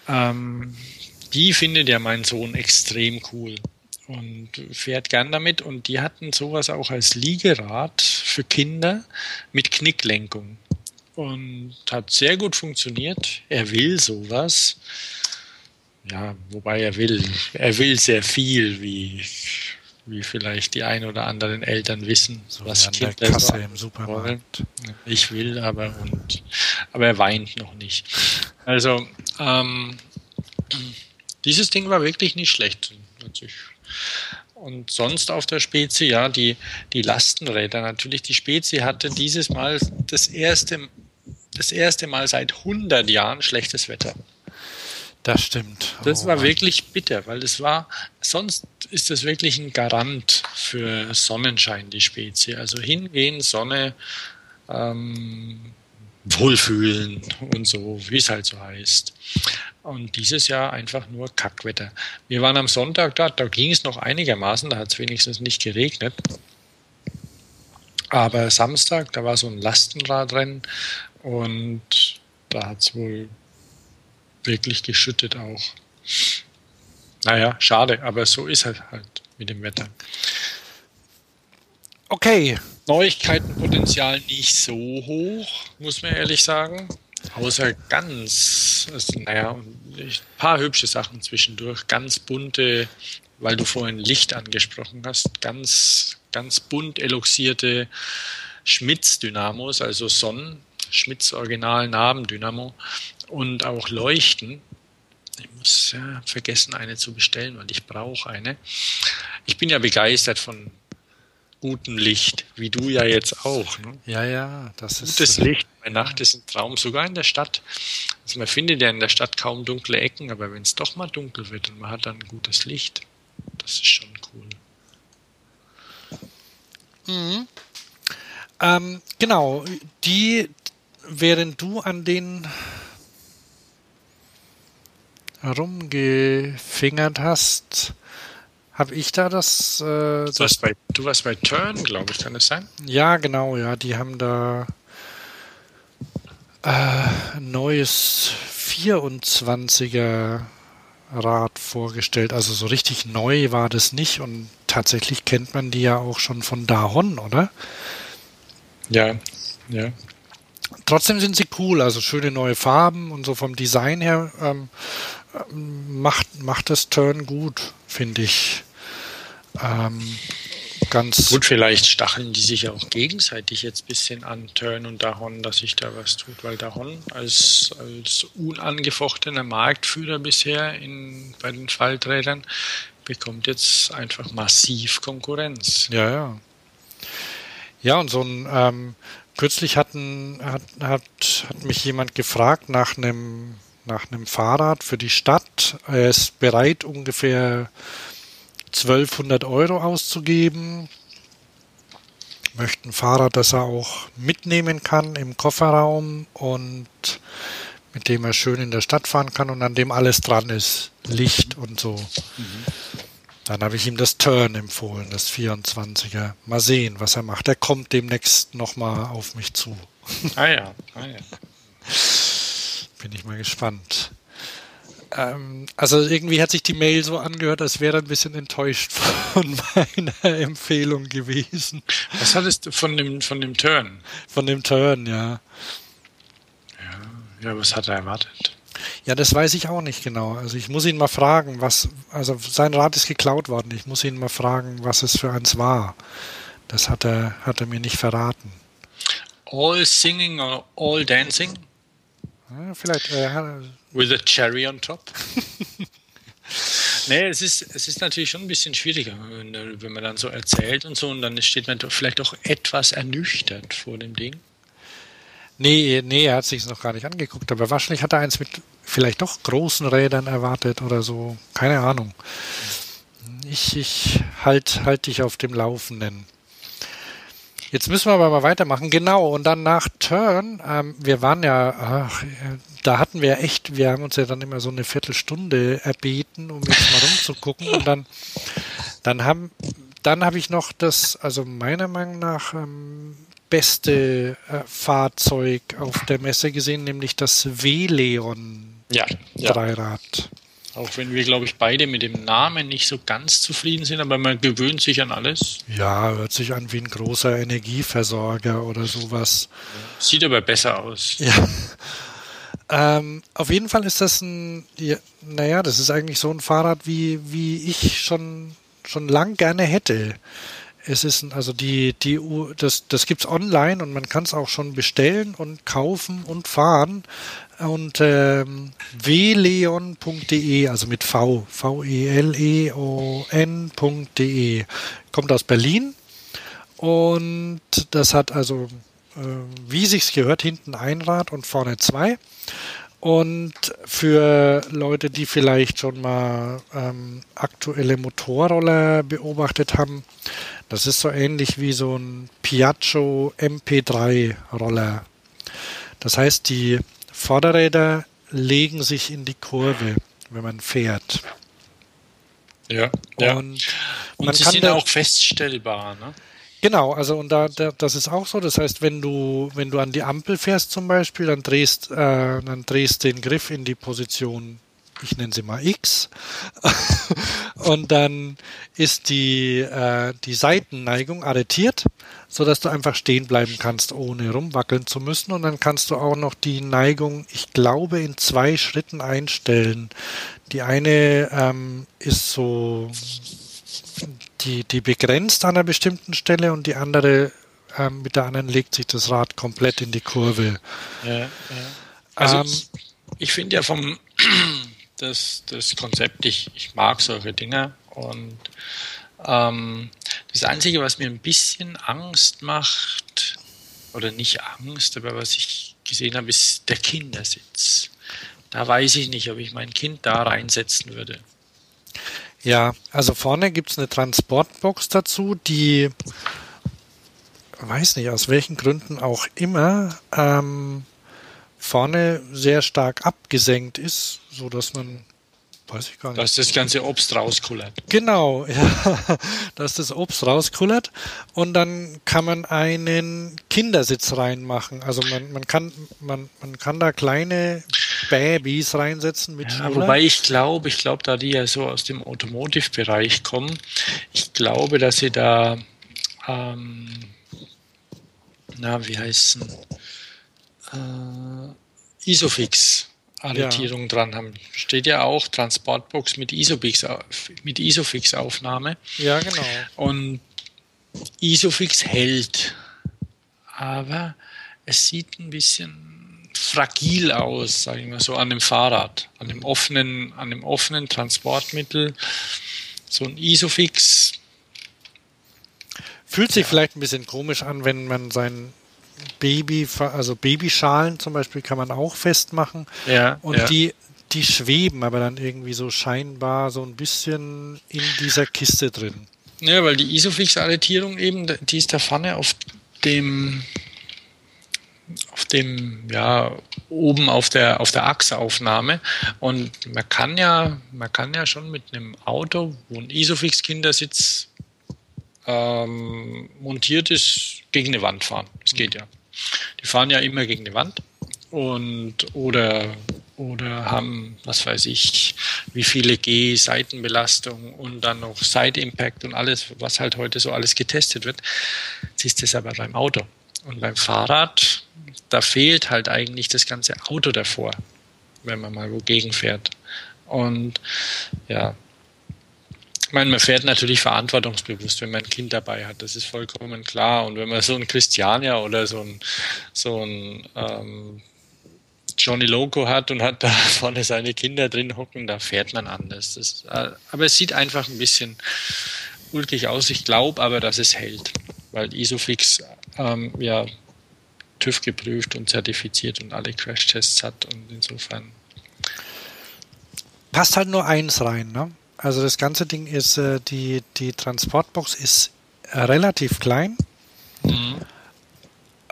Ähm, die findet ja mein Sohn extrem cool und fährt gern damit. Und die hatten sowas auch als Liegerad für Kinder mit Knicklenkung. Und hat sehr gut funktioniert. Er will sowas. Ja, wobei er will, er will sehr viel, wie, wie vielleicht die ein oder anderen Eltern wissen, So was Kinder der Kasse im Supermarkt. ich will, aber und aber er weint noch nicht. Also ähm, dieses Ding war wirklich nicht schlecht. Und sonst auf der Spezi, ja, die, die Lastenräder natürlich. Die Spezi hatte dieses Mal das erste, das erste Mal seit 100 Jahren schlechtes Wetter. Das stimmt. Das Oh war Mann. wirklich bitter, weil es war, sonst ist das wirklich ein Garant für Sonnenschein, die Spezie. Also hingehen, Sonne, ähm, wohlfühlen und so, wie es halt so heißt. Und dieses Jahr einfach nur Kackwetter. Wir waren am Sonntag da, da ging es noch einigermaßen, da hat es wenigstens nicht geregnet. Aber Samstag, da war so ein Lastenradrennen und da hat es wohl wirklich geschüttet auch. Naja, schade, aber so ist halt halt mit dem Wetter. Okay, Neuigkeitenpotenzial nicht so hoch, muss man ehrlich sagen. Außer ganz, also, naja, ein paar hübsche Sachen zwischendurch, ganz bunte, weil du vorhin Licht angesprochen hast, ganz, ganz bunt eloxierte Schmitz-Dynamos, also Sonnen, Schmitz Original Nabendynamo und auch Leuchten. Ich muss ja vergessen, eine zu bestellen, weil ich brauche eine. Ich bin ja begeistert von gutem Licht, wie du ja jetzt auch. Ne? ja, ja, das ist. Gutes Licht bei Nacht ist ein Traum, sogar in der Stadt. Also man findet ja in der Stadt kaum dunkle Ecken, aber wenn es doch mal dunkel wird und man hat dann gutes Licht, das ist schon cool. Ähm, genau, die, während du an den herumgefingert hast, habe ich da das, äh, Du das warst bei, du warst bei Turn, glaube ich, kann das sein? Ja, genau, ja, die haben da äh, ein neues 24er Rad vorgestellt. Also so richtig neu war das nicht und tatsächlich kennt man die ja auch schon von Dahon, oder? Ja, ja. Trotzdem sind sie cool, also schöne neue Farben und so vom Design her ähm, ähm, macht, macht das Turn gut, finde ich. Ähm, ganz Gut, vielleicht stacheln die sich auch gegenseitig jetzt ein bisschen an, Turn und Dahon, dass sich da was tut, weil Dahon als, als unangefochtener Marktführer bisher in, bei den Falträdern bekommt jetzt einfach massiv Konkurrenz. Ja, ja. Ja, und so ein, ähm, kürzlich hatten, hat, hat, hat mich jemand gefragt nach einem, nach Fahrrad für die Stadt. Er ist bereit, ungefähr 1200 Euro auszugeben. Möchte ein Fahrrad, das er auch mitnehmen kann im Kofferraum und mit dem er schön in der Stadt fahren kann und an dem alles dran ist. Licht und so. Dann habe ich ihm das Turn empfohlen, das 24er. Mal sehen, was er macht. Er kommt demnächst nochmal auf mich zu. Ah ja, ah ja. Bin ich mal gespannt. Ähm, also irgendwie hat sich die Mail so angehört, als wäre er ein bisschen enttäuscht von meiner Empfehlung gewesen. Was hattest du von dem, von dem Turn? Von dem Turn, ja. Ja, was hat er erwartet? Ja, das weiß ich auch nicht genau. Also ich muss ihn mal fragen, was, also sein Rad ist geklaut worden. Ich muss ihn mal fragen, was es für eins war. Das hat er, hat er mir nicht verraten. All singing or all dancing? Ja, vielleicht. Äh, With a cherry on top? nee, es ist, es ist natürlich schon ein bisschen schwieriger, wenn, wenn man dann so erzählt und so und dann steht man vielleicht auch etwas ernüchtert vor dem Ding. Nee, nee, er hat sich noch gar nicht angeguckt, aber wahrscheinlich hat er eins mit vielleicht doch großen Rädern erwartet oder so. Keine Ahnung. Ich, ich halt, halt dich auf dem Laufenden. Jetzt müssen wir aber mal weitermachen. Genau, und dann nach Turn, ähm, wir waren ja, ach, da hatten wir echt, wir haben uns ja dann immer so eine Viertelstunde erbeten, um jetzt mal rumzugucken. Und dann, dann haben, dann habe ich noch das, also meiner Meinung nach, ähm, beste äh, Fahrzeug auf der Messe gesehen, nämlich das W-Leon ja, ja. Dreirad. Auch wenn wir, glaube ich, beide mit dem Namen nicht so ganz zufrieden sind, aber man gewöhnt sich an alles. Ja, hört sich an wie ein großer Energieversorger oder sowas. Sieht aber besser aus. Ja. Ähm, auf jeden Fall ist das ein, ja, naja, das ist eigentlich so ein Fahrrad, wie, wie ich schon, schon lang gerne hätte. Es ist also die, die das, das gibt's online und man kann es auch schon bestellen und kaufen und fahren. Und ähm, wleon.de, also mit V, V-E-L-E-O-N.de, kommt aus Berlin. Und das hat also, äh, wie sich's gehört, hinten ein Rad und vorne zwei. Und für Leute, die vielleicht schon mal ähm, aktuelle Motorroller beobachtet haben, das ist so ähnlich wie so ein Piaggio MP3 Roller. Das heißt, die Vorderräder legen sich in die Kurve, wenn man fährt. Ja, ja. Und, und sie sind auch feststellbar, ne? Genau, also und da, da, das ist auch so. Das heißt, wenn du wenn du an die Ampel fährst zum Beispiel, dann drehst äh, dann drehst den Griff in die Position ich nenne sie mal X. und dann ist die, äh, die Seitenneigung arretiert, sodass du einfach stehen bleiben kannst, ohne rumwackeln zu müssen. Und dann kannst du auch noch die Neigung, ich glaube, in zwei Schritten einstellen. Die eine ähm, ist so, die, die begrenzt an einer bestimmten Stelle und die andere ähm, mit der anderen legt sich das Rad komplett in die Kurve. Ja, ja. Also ähm, ich, ich finde ja vom das, das Konzept. Ich, ich mag solche Dinge. Und ähm, das Einzige, was mir ein bisschen Angst macht, oder nicht Angst, aber was ich gesehen habe, ist der Kindersitz. Da weiß ich nicht, ob ich mein Kind da reinsetzen würde. Ja, also vorne gibt es eine Transportbox dazu, die, weiß nicht, aus welchen Gründen auch immer, ähm, vorne sehr stark abgesenkt ist, so dass man weiß ich gar nicht. Dass das ganze Obst rauskullert. Genau, ja, dass das Obst rauskullert und dann kann man einen Kindersitz reinmachen. Also man, man kann man, man kann da kleine Babys reinsetzen mit ja, Wobei ich glaube, ich glaube, da die ja so aus dem Automotive-Bereich kommen, ich glaube, dass sie da ähm, na, wie heißen äh, Isofix Arretierung ja. dran haben. Steht ja auch Transportbox mit Isofix, mit Isofix Aufnahme. Ja, genau. Und Isofix hält. Aber es sieht ein bisschen fragil aus, sage ich mal so, an dem Fahrrad, an dem offenen, an dem offenen Transportmittel. So ein Isofix. Fühlt sich ja. vielleicht ein bisschen komisch an, wenn man sein Baby, also Babyschalen zum Beispiel kann man auch festmachen. Ja. Und ja. die, die schweben aber dann irgendwie so scheinbar so ein bisschen in dieser Kiste drin. Ja, weil die Isofix-Arretierung eben, die ist da vorne auf dem, auf dem, ja, oben auf der, auf der Achsaufnahme. Und man kann ja, man kann ja schon mit einem Auto, wo ein Isofix-Kindersitz ähm, montiert ist, gegen eine Wand fahren. Das geht ja. Die fahren ja immer gegen eine Wand und oder oder haben, was weiß ich, wie viele G, Seitenbelastung und dann noch Side Impact und alles, was halt heute so alles getestet wird. Siehst du es aber beim Auto. Und beim Fahrrad, da fehlt halt eigentlich das ganze Auto davor. wenn man mal wogegen fährt. Und ja, ich meine, man fährt natürlich verantwortungsbewusst, wenn man ein Kind dabei hat, das ist vollkommen klar. Und wenn man so ein Christiania oder so ein, so ein ähm, Johnny Loco hat und hat da vorne seine Kinder drin hocken, da fährt man anders. Das, äh, aber es sieht einfach ein bisschen ulkig aus. Ich glaube aber, dass es hält, weil Isofix ähm, ja TÜV geprüft und zertifiziert und alle Crashtests hat und insofern passt halt nur eins rein. Ne? Also das ganze Ding ist, äh, die, die Transportbox ist relativ klein. Mhm.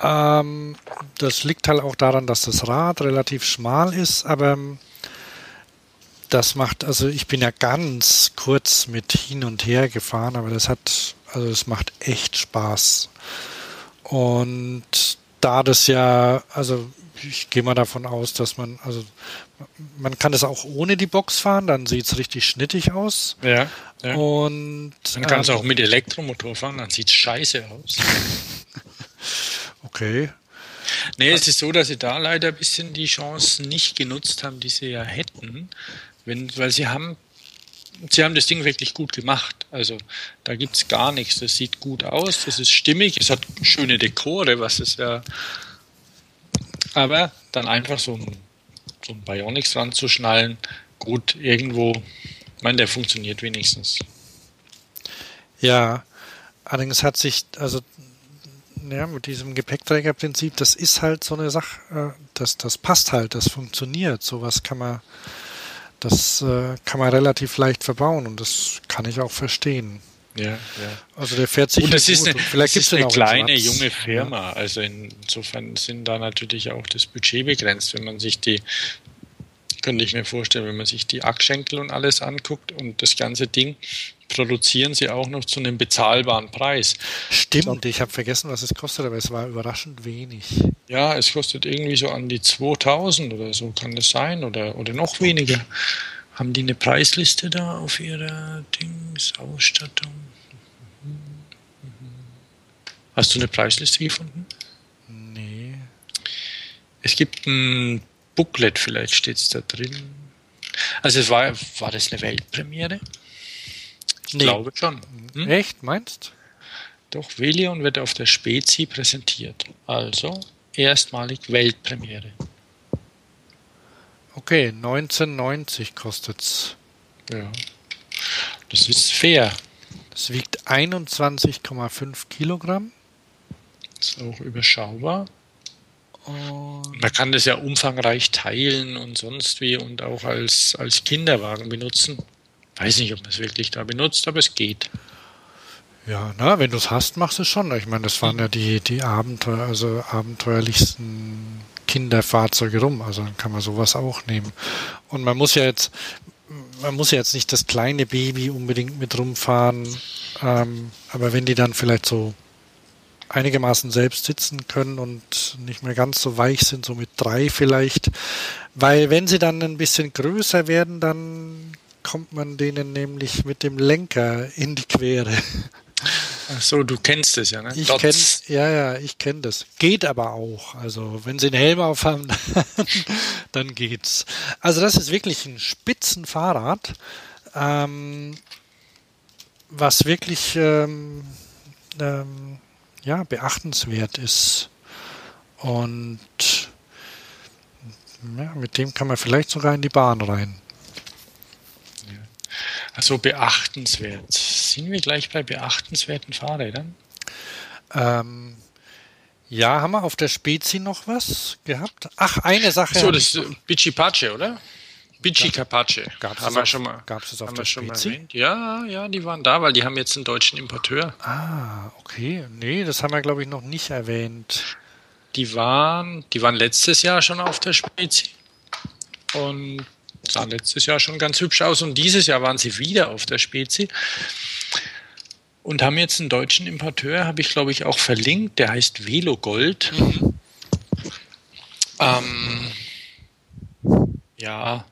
Ähm, das liegt halt auch daran, dass das Rad relativ schmal ist, aber ähm, das macht, also ich bin ja ganz kurz mit hin und her gefahren, aber das hat, also es macht echt Spaß. Und da das ja, also ich gehe mal davon aus, dass man, also man kann das auch ohne die Box fahren, dann sieht es richtig schnittig aus. Ja. ja. Und man kann es äh, auch mit Elektromotor fahren, dann sieht es scheiße aus. okay. Nee, es ist so, dass sie da leider ein bisschen die Chance nicht genutzt haben, die sie ja hätten. Wenn, weil sie haben, sie haben das Ding wirklich gut gemacht. Also da gibt es gar nichts. Das sieht gut aus, das ist stimmig, es hat schöne Dekore, was es ja. Aber dann einfach so ein, so ein Bionics ranzuschnallen, gut, irgendwo, ich meine, der funktioniert wenigstens. Ja, allerdings hat sich, also ja, mit diesem Gepäckträgerprinzip, das ist halt so eine Sache, äh, das, das passt halt, das funktioniert. Sowas kann man, das äh, kann man relativ leicht verbauen und das kann ich auch verstehen. Ja, ja. Also der fährt sich und das ist eine, vielleicht das ist eine kleine junge Firma. Ja. Also insofern sind da natürlich auch das Budget begrenzt, wenn man sich die könnte ich mir vorstellen, wenn man sich die Ackschenkel und alles anguckt und das ganze Ding, produzieren sie auch noch zu einem bezahlbaren Preis. Stimmt, ich habe vergessen, was es kostet, aber es war überraschend wenig. Ja, es kostet irgendwie so an die 2000 oder so, kann das sein, oder, oder noch weniger. Haben die eine Preisliste da auf ihrer Dings, Ausstattung? Hast du eine Preisliste gefunden? Nee. Es gibt ein Booklet, vielleicht steht es da drin. Also es war, war das eine Weltpremiere? Ich nee. glaube schon. Hm? Echt, meinst? Doch, Velion wird auf der Spezi präsentiert. Also erstmalig Weltpremiere. Okay, 1990 kostet's. Ja. Das ist fair. Das wiegt 21,5 Kilogramm. Ist auch überschaubar. Und Man kann das ja umfangreich teilen und sonst wie und auch als, als Kinderwagen benutzen. Weiß nicht, ob man es wirklich da benutzt, aber es geht. Ja, na, wenn du es hast, machst du es schon. Ich meine, das waren ja die, die Abenteuer, also abenteuerlichsten Kinderfahrzeuge rum. Also dann kann man sowas auch nehmen. Und man muss ja jetzt, man muss ja jetzt nicht das kleine Baby unbedingt mit rumfahren. Ähm, aber wenn die dann vielleicht so einigermaßen selbst sitzen können und nicht mehr ganz so weich sind, so mit drei vielleicht. Weil wenn sie dann ein bisschen größer werden, dann kommt man denen nämlich mit dem Lenker in die Quere. Ach so, du kennst es ja, ne? Ich kenne, ja, ja, ich kenne das. Geht aber auch. Also, wenn sie einen Helm aufhaben, dann geht's. Also, das ist wirklich ein Spitzenfahrrad, ähm, was wirklich ähm, ähm, ja, beachtenswert ist. Und ja, mit dem kann man vielleicht sogar in die Bahn rein. Also beachtenswert. Sind wir gleich bei beachtenswerten Fahrrädern? Ähm, ja, haben wir auf der Spezi noch was gehabt? Ach, eine Sache. So, das ist Bici Pace, oder? Bici Capace. Gab es auf, schon mal, gab's das auf der Spezi? Ja, ja, die waren da, weil die haben jetzt einen deutschen Importeur. Ah, okay. Nee, das haben wir, glaube ich, noch nicht erwähnt. Die waren, die waren letztes Jahr schon auf der Spezi. Und sah letztes Jahr schon ganz hübsch aus und dieses Jahr waren sie wieder auf der Spezi und haben jetzt einen deutschen Importeur, habe ich glaube ich auch verlinkt, der heißt Velo Gold. Mhm. Ähm, ja,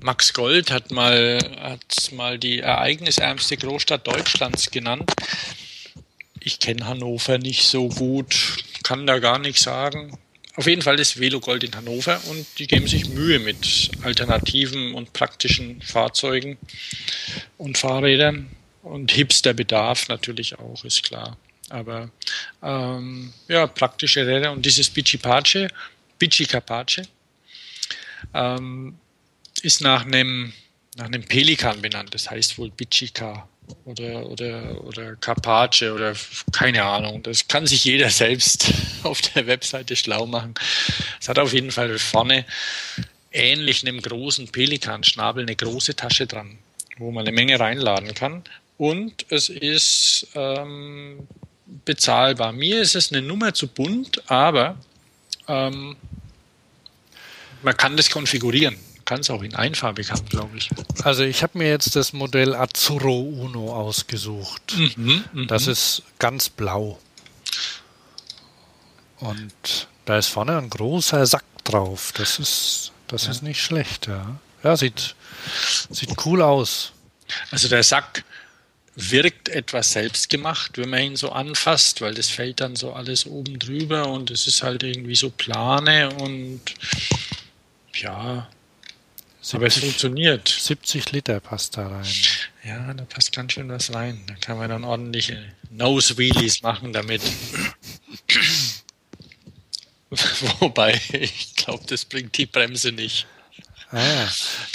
Max Gold hat mal, hat mal die ereignisärmste Großstadt Deutschlands genannt. Ich kenne Hannover nicht so gut, kann da gar nichts sagen. auf jeden Fall ist Velo Gold in Hannover und die geben sich Mühe mit alternativen und praktischen Fahrzeugen und Fahrrädern. Und Hipster-Bedarf natürlich auch, ist klar. Aber ähm, ja, praktische Räder und dieses Bici-Pace, Bici-Capace, ähm, ist nach einem, nach einem Pelikan benannt. Das heißt wohl Bici-Ka oder, oder, oder Carpace oder keine Ahnung. Das kann sich jeder selbst auf der Webseite schlau machen. Es hat auf jeden Fall vorne ähnlich einem großen Pelikanschnabel eine große Tasche dran, wo man eine Menge reinladen kann. Und es ist ähm, bezahlbar. Mir ist es eine Nummer zu bunt, aber ähm, man kann das konfigurieren kann es auch in einfarbig haben, glaube ich. Also ich habe mir jetzt das Modell Azzurro Uno ausgesucht. Mhm, mh. Das ist ganz blau. Und da ist vorne ein großer Sack drauf. Das ist, das ja. ist nicht schlecht, ja. Ja, sieht, sieht cool aus. Also der Sack wirkt etwas selbstgemacht, wenn man ihn so anfasst, weil das fällt dann so alles oben drüber und es ist halt irgendwie so plane und ja, 70, Aber es funktioniert. 70 Liter passt da rein. Ja, da passt ganz schön was rein. Da kann man dann ordentliche Nose Wheelies machen damit. Wobei, ich glaube, das bringt die Bremse nicht. Ah,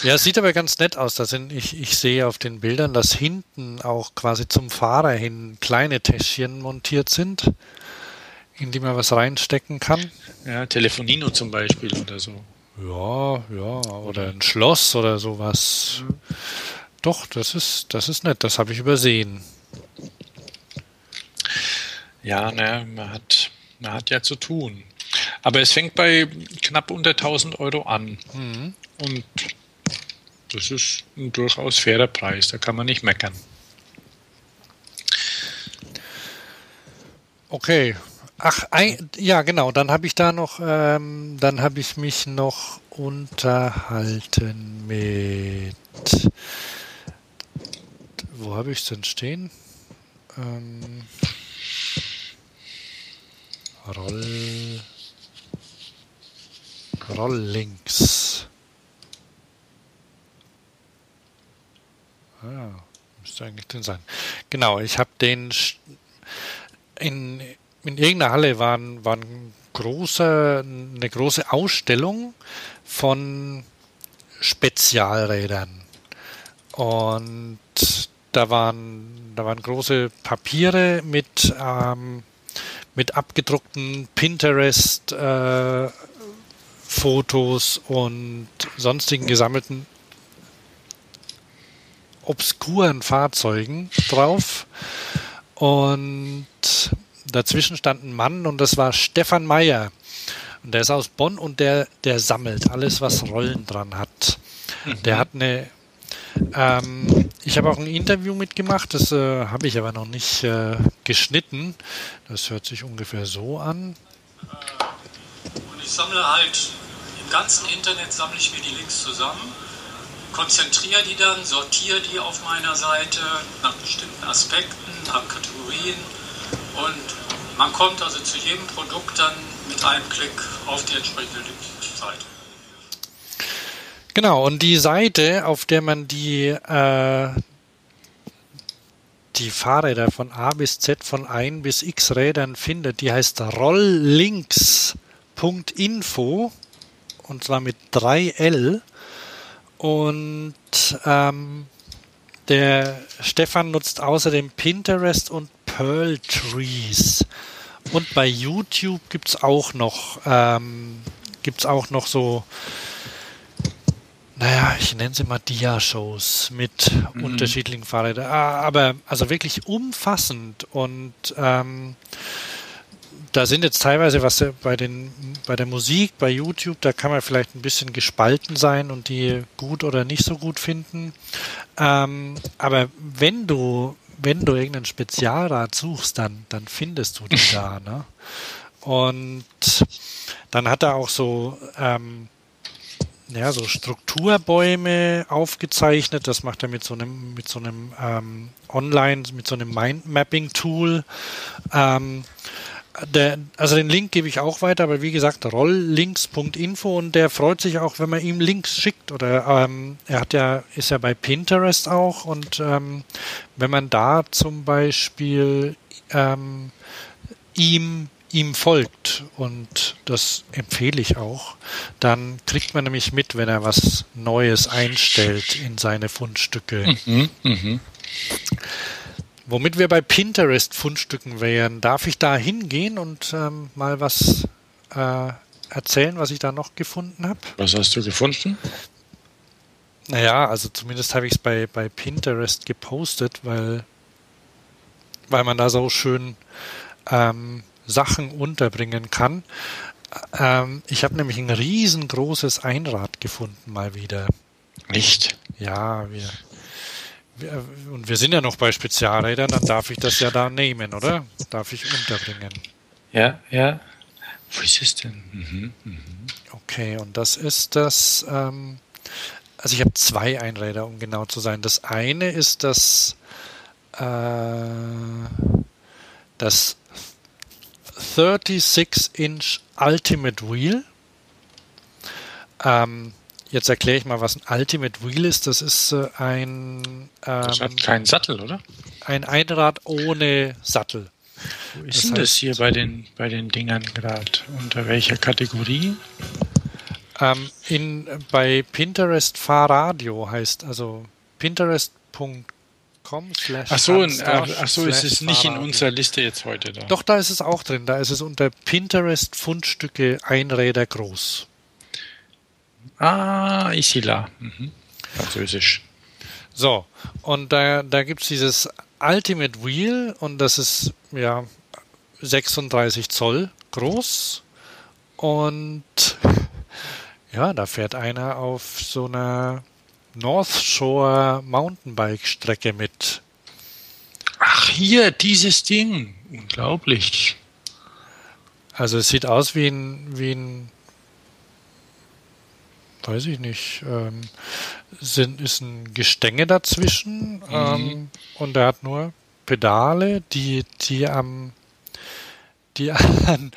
ja, sieht aber ganz nett aus. Da sind, ich, ich sehe auf den Bildern, dass hinten auch quasi zum Fahrer hin kleine Täschchen montiert sind, in die man was reinstecken kann. Ja, Telefonino zum Beispiel oder so. Ja, ja, oder ein Schloss oder sowas. Mhm. Doch, das ist, das ist nett, das habe ich übersehen. Ja, ne, man hat, man hat ja zu tun. Aber es fängt bei knapp unter 1000 Euro an. Mhm. Und das ist ein durchaus fairer Preis, da kann man nicht meckern. Okay, Ach, ein, ja, genau. Dann habe ich da noch, ähm, dann habe ich mich noch unterhalten mit. Wo habe ich es denn stehen? Ähm, Roll. Rolllinks. Ah, müsste eigentlich drin sein. Genau, ich habe den in in irgendeiner Halle war, war ein große, eine große Ausstellung von Spezialrädern. Und da waren, da waren große Papiere mit, ähm, mit abgedruckten Pinterest-Fotos äh, und sonstigen gesammelten obskuren Fahrzeugen drauf. Und dazwischen stand ein Mann und das war Stefan Meyer. Und der ist aus Bonn und der, der sammelt alles, was Rollen dran hat. Mhm. Der hat eine. Ähm, ich habe auch ein Interview mitgemacht, das äh, habe ich aber noch nicht äh, geschnitten. Das hört sich ungefähr so an. Und ich sammle halt im ganzen Internet sammle ich mir die Links zusammen, konzentriere die dann, sortiere die auf meiner Seite nach bestimmten Aspekten, nach Kategorien und man kommt also zu jedem Produkt dann mit einem Klick auf die entsprechende Seite. Genau, und die Seite, auf der man die, äh, die Fahrräder von A bis Z, von 1 bis X Rädern findet, die heißt rolllinks.info und zwar mit 3L. Und ähm, der Stefan nutzt außerdem Pinterest und Pearl Trees. Und bei YouTube gibt es auch noch, ähm, gibt's auch noch so, naja, ich nenne sie mal Dia-Shows mit mhm. unterschiedlichen Fahrrädern. Ah, aber also wirklich umfassend und ähm, da sind jetzt teilweise was bei den bei der Musik bei YouTube, da kann man vielleicht ein bisschen gespalten sein und die gut oder nicht so gut finden. Ähm, aber wenn du wenn du irgendein Spezialrad suchst, dann, dann findest du die da. Ne? Und dann hat er auch so, ähm, ja, so Strukturbäume aufgezeichnet. Das macht er mit so einem, mit so einem ähm, Online, mit so einem Mindmapping-Tool. Ähm, Der, also den Link gebe ich auch weiter, aber wie gesagt, rolllinks.info und der freut sich auch, wenn man ihm Links schickt. Oder ähm, er hat ja, ist ja bei Pinterest auch und ähm, wenn man da zum Beispiel ähm, ihm ihm folgt und das empfehle ich auch, dann kriegt man nämlich mit, wenn er was Neues einstellt in seine Fundstücke. Mhm, mh. Womit wir bei Pinterest Fundstücken wären, darf ich da hingehen und ähm, mal was äh, erzählen, was ich da noch gefunden habe? Was hast du gefunden? Naja, also zumindest habe ich es bei, bei Pinterest gepostet, weil, weil man da so schön ähm, Sachen unterbringen kann. Ähm, ich habe nämlich ein riesengroßes Einrad gefunden, mal wieder. Nicht? Ja, wir, und wir sind ja noch bei Spezialrädern, dann darf ich das ja da nehmen, oder? Darf ich unterbringen. Ja, ja. Wo ist es denn? Mhm, mhm. Okay, und das ist das, ähm, also ich habe zwei Einräder, um genau zu sein. Das eine ist das, äh, das 36-inch Ultimate Wheel. Ähm, jetzt erkläre ich mal, was ein Ultimate Wheel ist. Das ist äh, ein. Ähm, das hat keinen Sattel, oder? Ein Einrad ohne Sattel. Wo ist das denn das hier bei den, bei den Dingern gerade? Unter welcher Kategorie? Ähm, in, bei Pinterest Fahrradio heißt also pinterest.com com Ach so, ach so ist es nicht in unserer Liste jetzt heute da. Doch, da ist es auch drin. Da ist es unter Pinterest Fundstücke Einräder groß. Ah, Isila. Mhm. Französisch. So, und da, da gibt es dieses Ultimate Wheel und das ist ja 36 Zoll groß. Und ja, da fährt einer auf so einer North Shore Mountainbike Strecke mit. Ach, hier, dieses Ding. Unglaublich. Also es sieht aus wie ein, wie ein weiß ich nicht, ähm, sind, ist ein Gestänge dazwischen mhm. ähm, und er hat nur Pedale, die, die am die an,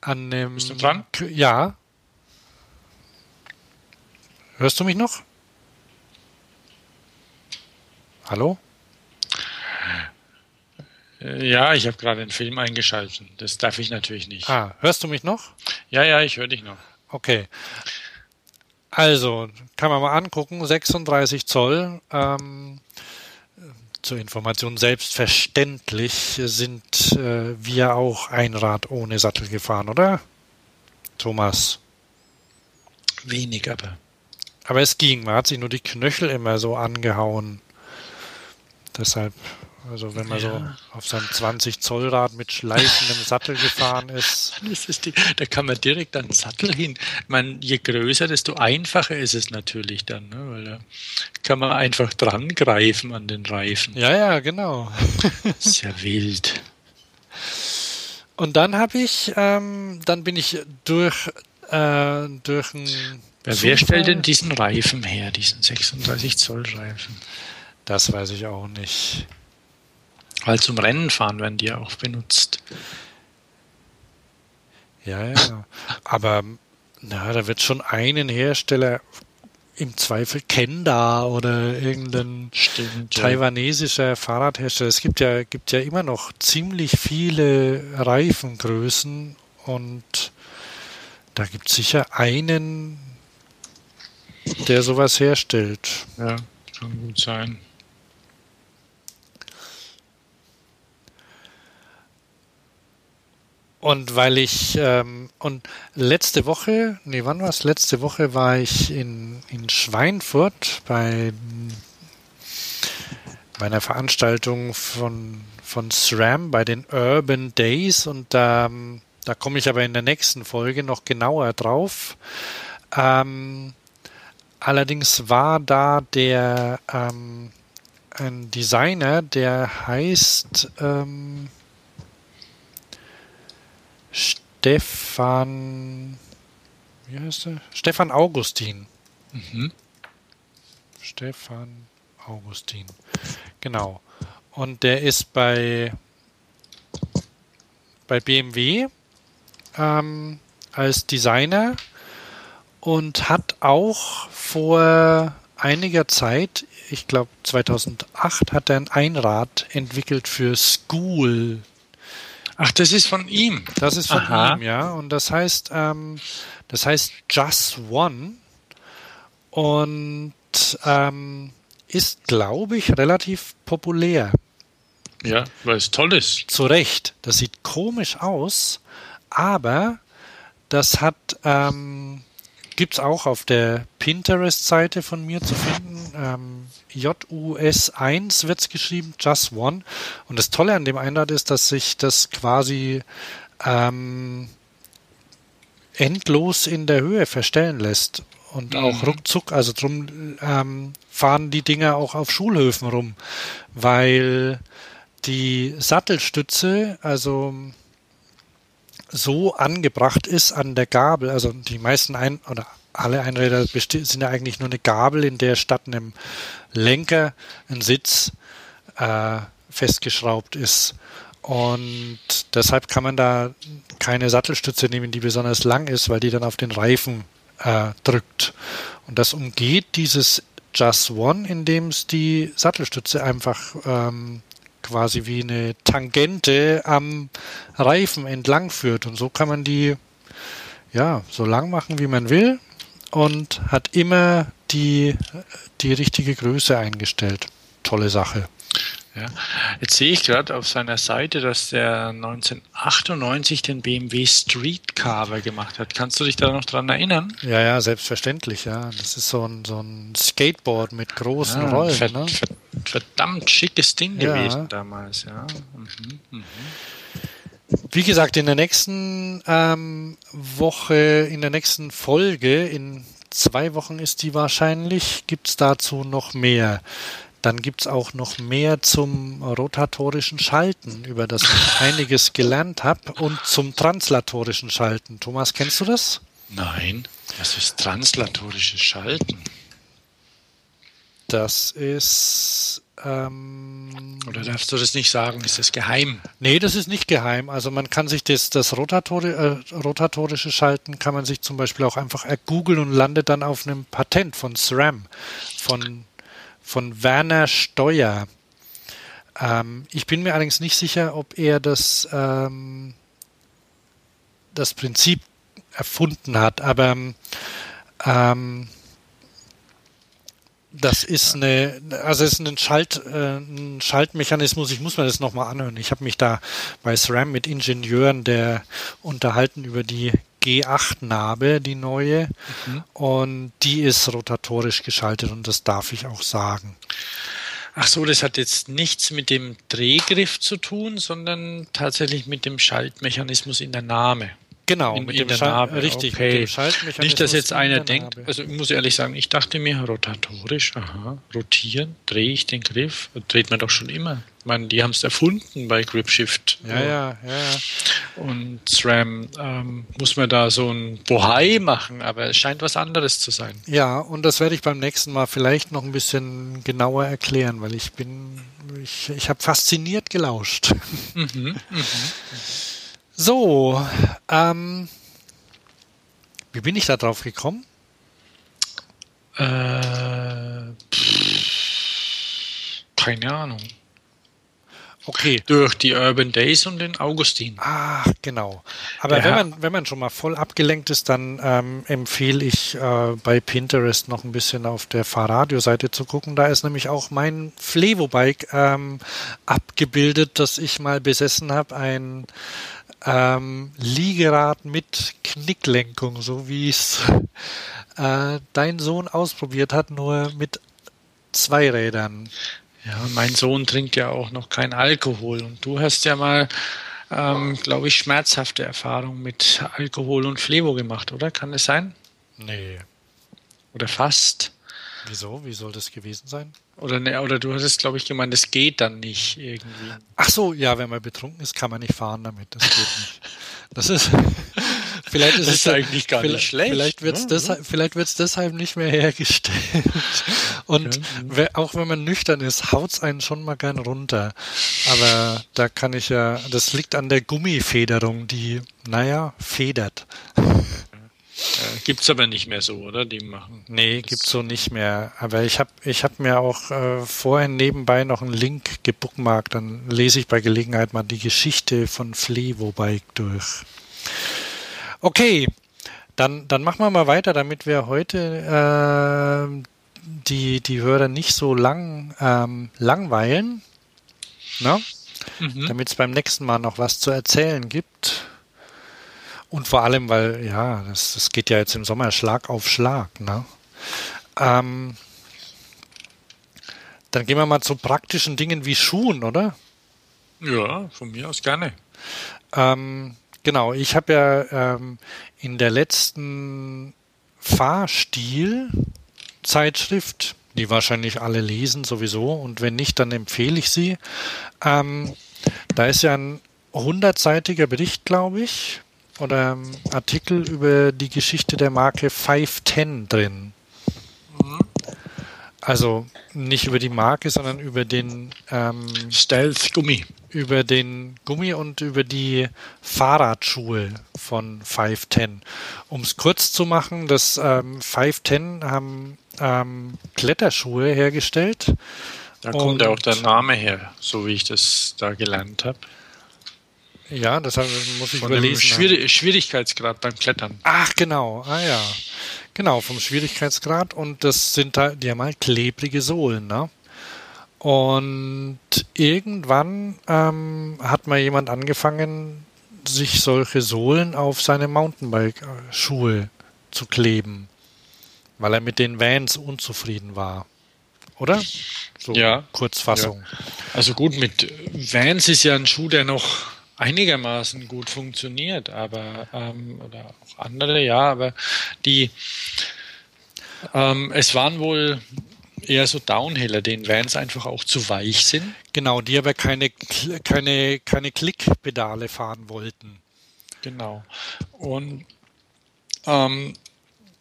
an dem Bist du dran? Ja. Hörst du mich noch? Hallo? Äh, ja, ich habe gerade einen Film eingeschaltet. Das darf ich natürlich nicht. Ah, hörst du mich noch? Ja, ja, ich höre dich noch. Okay. Also, kann man mal angucken, 36 Zoll. Ähm, zur Information selbstverständlich sind äh, wir auch ein Rad ohne Sattel gefahren, oder? Thomas. Wenig, aber. Aber es ging, man hat sich nur die Knöchel immer so angehauen. Deshalb, also wenn man ja. so auf seinem 20 Zoll Rad mit schleifendem Sattel gefahren ist. ist die, da kann man direkt an den Sattel hin. Ich meine, je größer, desto einfacher ist es natürlich dann, ne? weil da kann man einfach dran greifen an den Reifen. Ja, ja, genau. ist ja wild. Und dann habe ich, ähm, dann bin ich durch, äh, durch ein. Ja, wer stellt denn diesen Reifen her, diesen 36 Zoll Reifen? Das weiß ich auch nicht. Weil zum Rennen fahren werden die ja auch benutzt. Ja, ja. Aber na, da wird schon einen Hersteller im Zweifel Kenda oder irgendein Stimmt, taiwanesischer ja. Fahrradhersteller. Es gibt ja, gibt ja immer noch ziemlich viele Reifengrößen und da gibt es sicher einen, der sowas herstellt. Ja, kann gut sein. Und weil ich, ähm, und letzte Woche, nee, wann war es? Letzte Woche war ich in, in Schweinfurt bei, bei einer Veranstaltung von, von SRAM bei den Urban Days und da, da komme ich aber in der nächsten Folge noch genauer drauf. Ähm, allerdings war da der ähm, ein Designer, der heißt, ähm, Stefan, wie heißt er? Stefan Augustin. Mhm. Stefan Augustin. Genau. Und der ist bei bei BMW ähm, als Designer und hat auch vor einiger Zeit, ich glaube 2008, hat er ein Einrad entwickelt für School. Ach, das ist von ihm. Das ist von Aha. ihm, ja. Und das heißt, ähm, das heißt Just One und ähm, ist, glaube ich, relativ populär. Ja, weil es toll ist. Zu Recht. Das sieht komisch aus, aber das hat ähm, gibt es auch auf der Pinterest-Seite von mir zu finden. Ähm, JUS1 wird es geschrieben, Just One. Und das Tolle an dem Einrad ist, dass sich das quasi ähm, endlos in der Höhe verstellen lässt. Und auch ruckzuck, also drum ähm, fahren die Dinger auch auf Schulhöfen rum, weil die Sattelstütze, also so angebracht ist an der Gabel, also die meisten ein oder alle Einräder sind ja eigentlich nur eine Gabel, in der statt einem Lenker ein Sitz äh, festgeschraubt ist. Und deshalb kann man da keine Sattelstütze nehmen, die besonders lang ist, weil die dann auf den Reifen äh, drückt. Und das umgeht dieses Just One, indem es die Sattelstütze einfach ähm, quasi wie eine Tangente am Reifen entlang führt. Und so kann man die ja so lang machen, wie man will und hat immer die, die richtige Größe eingestellt. Tolle Sache. Ja. Jetzt sehe ich gerade auf seiner Seite, dass der 1998 den BMW Street Carver gemacht hat. Kannst du dich da noch dran erinnern? Ja, ja, selbstverständlich, ja. Das ist so ein, so ein Skateboard mit großen Ja, Rollen. ver Ne? ver verdammt schickes Ding Ja. gewesen damals, ja. Mhm. Mhm. Wie gesagt, in der nächsten ähm, Woche, in der nächsten Folge, in zwei Wochen ist die wahrscheinlich, gibt's dazu noch mehr. Dann gibt's auch noch mehr zum rotatorischen Schalten, über das ich einiges gelernt habe, und zum translatorischen Schalten. Thomas, kennst du das? Nein, was ist translatorisches Schalten? Das ist. Ähm, Oder darfst du das nicht sagen? Ist das geheim? Nee, das ist nicht geheim. Also man kann sich das, das Rotatori äh, rotatorische Schalten kann man sich zum Beispiel auch einfach ergoogeln und landet dann auf einem Patent von SRAM, von, von Werner Steuer. Ähm, ich bin mir allerdings nicht sicher, ob er das, ähm, das Prinzip erfunden hat, aber ähm, das ist eine, also es ist ein, Schalt, äh, ein Schaltmechanismus. Ich muss mir das nochmal anhören. Ich habe mich da bei SRAM mit Ingenieuren der unterhalten über die G8-Narbe, die neue, und die ist rotatorisch geschaltet und das darf ich auch sagen. Ach so, das hat jetzt nichts mit dem Drehgriff zu tun, sondern tatsächlich mit dem Schaltmechanismus in der Name. Genau, in, mit in dem Narbe. richtig, okay. Nicht, dass jetzt in einer denkt, also ich muss ehrlich sagen, ich dachte mir, rotatorisch, aha, rotieren, drehe ich den Griff, dreht man doch schon immer. Ich meine, die haben es erfunden bei Grip Shift. Ja, ja, ja, ja. Und SRAM ähm, muss man da so ein Bohai machen, aber es scheint was anderes zu sein. Ja, und das werde ich beim nächsten Mal vielleicht noch ein bisschen genauer erklären, weil ich bin, ich, ich habe fasziniert gelauscht. So, ähm, wie bin ich da drauf gekommen? Äh, pff, keine Ahnung. Okay. Durch die Urban Days und den Augustin. Ach, genau. Aber wenn man, wenn man schon mal voll abgelenkt ist, dann ähm, empfehle ich äh, bei Pinterest noch ein bisschen auf der Fahrradio-Seite zu gucken. Da ist nämlich auch mein Flevo-Bike ähm, abgebildet, das ich mal besessen habe. Ein ähm, Liegerad mit Knicklenkung, so wie es äh, dein Sohn ausprobiert hat, nur mit zwei Rädern. Ja, mein Sohn trinkt ja auch noch kein Alkohol. Und du hast ja mal, ähm, glaube ich, schmerzhafte Erfahrungen mit Alkohol und Flevo gemacht, oder? Kann es sein? Nee. Oder fast? Wieso? Wie soll das gewesen sein? Oder, ne, oder du hattest, glaube ich, gemeint, das geht dann nicht irgendwie. Ach so, ja, wenn man betrunken ist, kann man nicht fahren damit. Das geht nicht. Das ist vielleicht ist Das es ist eigentlich gar nicht schlecht, Vielleicht wird es ne? deshalb, vielleicht wird's deshalb nicht mehr hergestellt. Und wer, auch wenn man nüchtern ist, haut's einen schon mal gern runter. Aber da kann ich ja, das liegt an der Gummifederung, die, naja, federt. Äh, Gibt's aber nicht mehr so, oder? Die machen. Nee, gibt's so nicht mehr. Aber ich habe ich hab mir auch äh, vorhin nebenbei noch einen Link gebookmarkt. Dann lese ich bei Gelegenheit mal die Geschichte von Flevobike durch. Okay, dann, dann machen wir mal weiter, damit wir heute äh, die, die Hörer nicht so lang ähm, langweilen. Ne? Damit es beim nächsten Mal noch was zu erzählen gibt. Und vor allem, weil, ja, das, das geht ja jetzt im Sommer Schlag auf Schlag. Ne? Ähm, dann gehen wir mal zu praktischen Dingen wie Schuhen, oder? Ja, von mir aus gerne. Ähm, genau, ich habe ja ähm, in der letzten Fahrstil-Zeitschrift, die wahrscheinlich alle lesen sowieso, und wenn nicht, dann empfehle ich sie. Ähm, da ist ja ein hundertseitiger Bericht, glaube ich, oder ähm, Artikel über die Geschichte der Marke 510 drin. Also nicht über die Marke, sondern über den ähm, Stealth-Gummi. über den Gummi und über die Fahrradschuhe von 510. Um es kurz zu machen, das ähm, 510 haben ähm, Kletterschuhe hergestellt. Da kommt ja auch der Name her, so wie ich das da gelernt habe. Ja, das muss ich Von überlesen. haben. Schwier Schwierigkeitsgrad beim Klettern. Ach, genau. Ah ja. Genau, vom Schwierigkeitsgrad. Und das sind da, die haben halt klebrige Sohlen, ne? Und irgendwann ähm, hat mal jemand angefangen, sich solche Sohlen auf seine Mountainbike-Schuhe zu kleben, weil er mit den Vans unzufrieden war. Oder? So Ja. Kurzfassung. Also gut, mit Vans ist ja ein Schuh, der noch einigermaßen gut funktioniert, aber ähm, oder auch andere, ja, aber die ähm, es waren wohl eher so Downhiller, denen Vans einfach auch zu weich sind. Genau, die aber keine, keine, keine Klickpedale fahren wollten. Genau. Und ähm,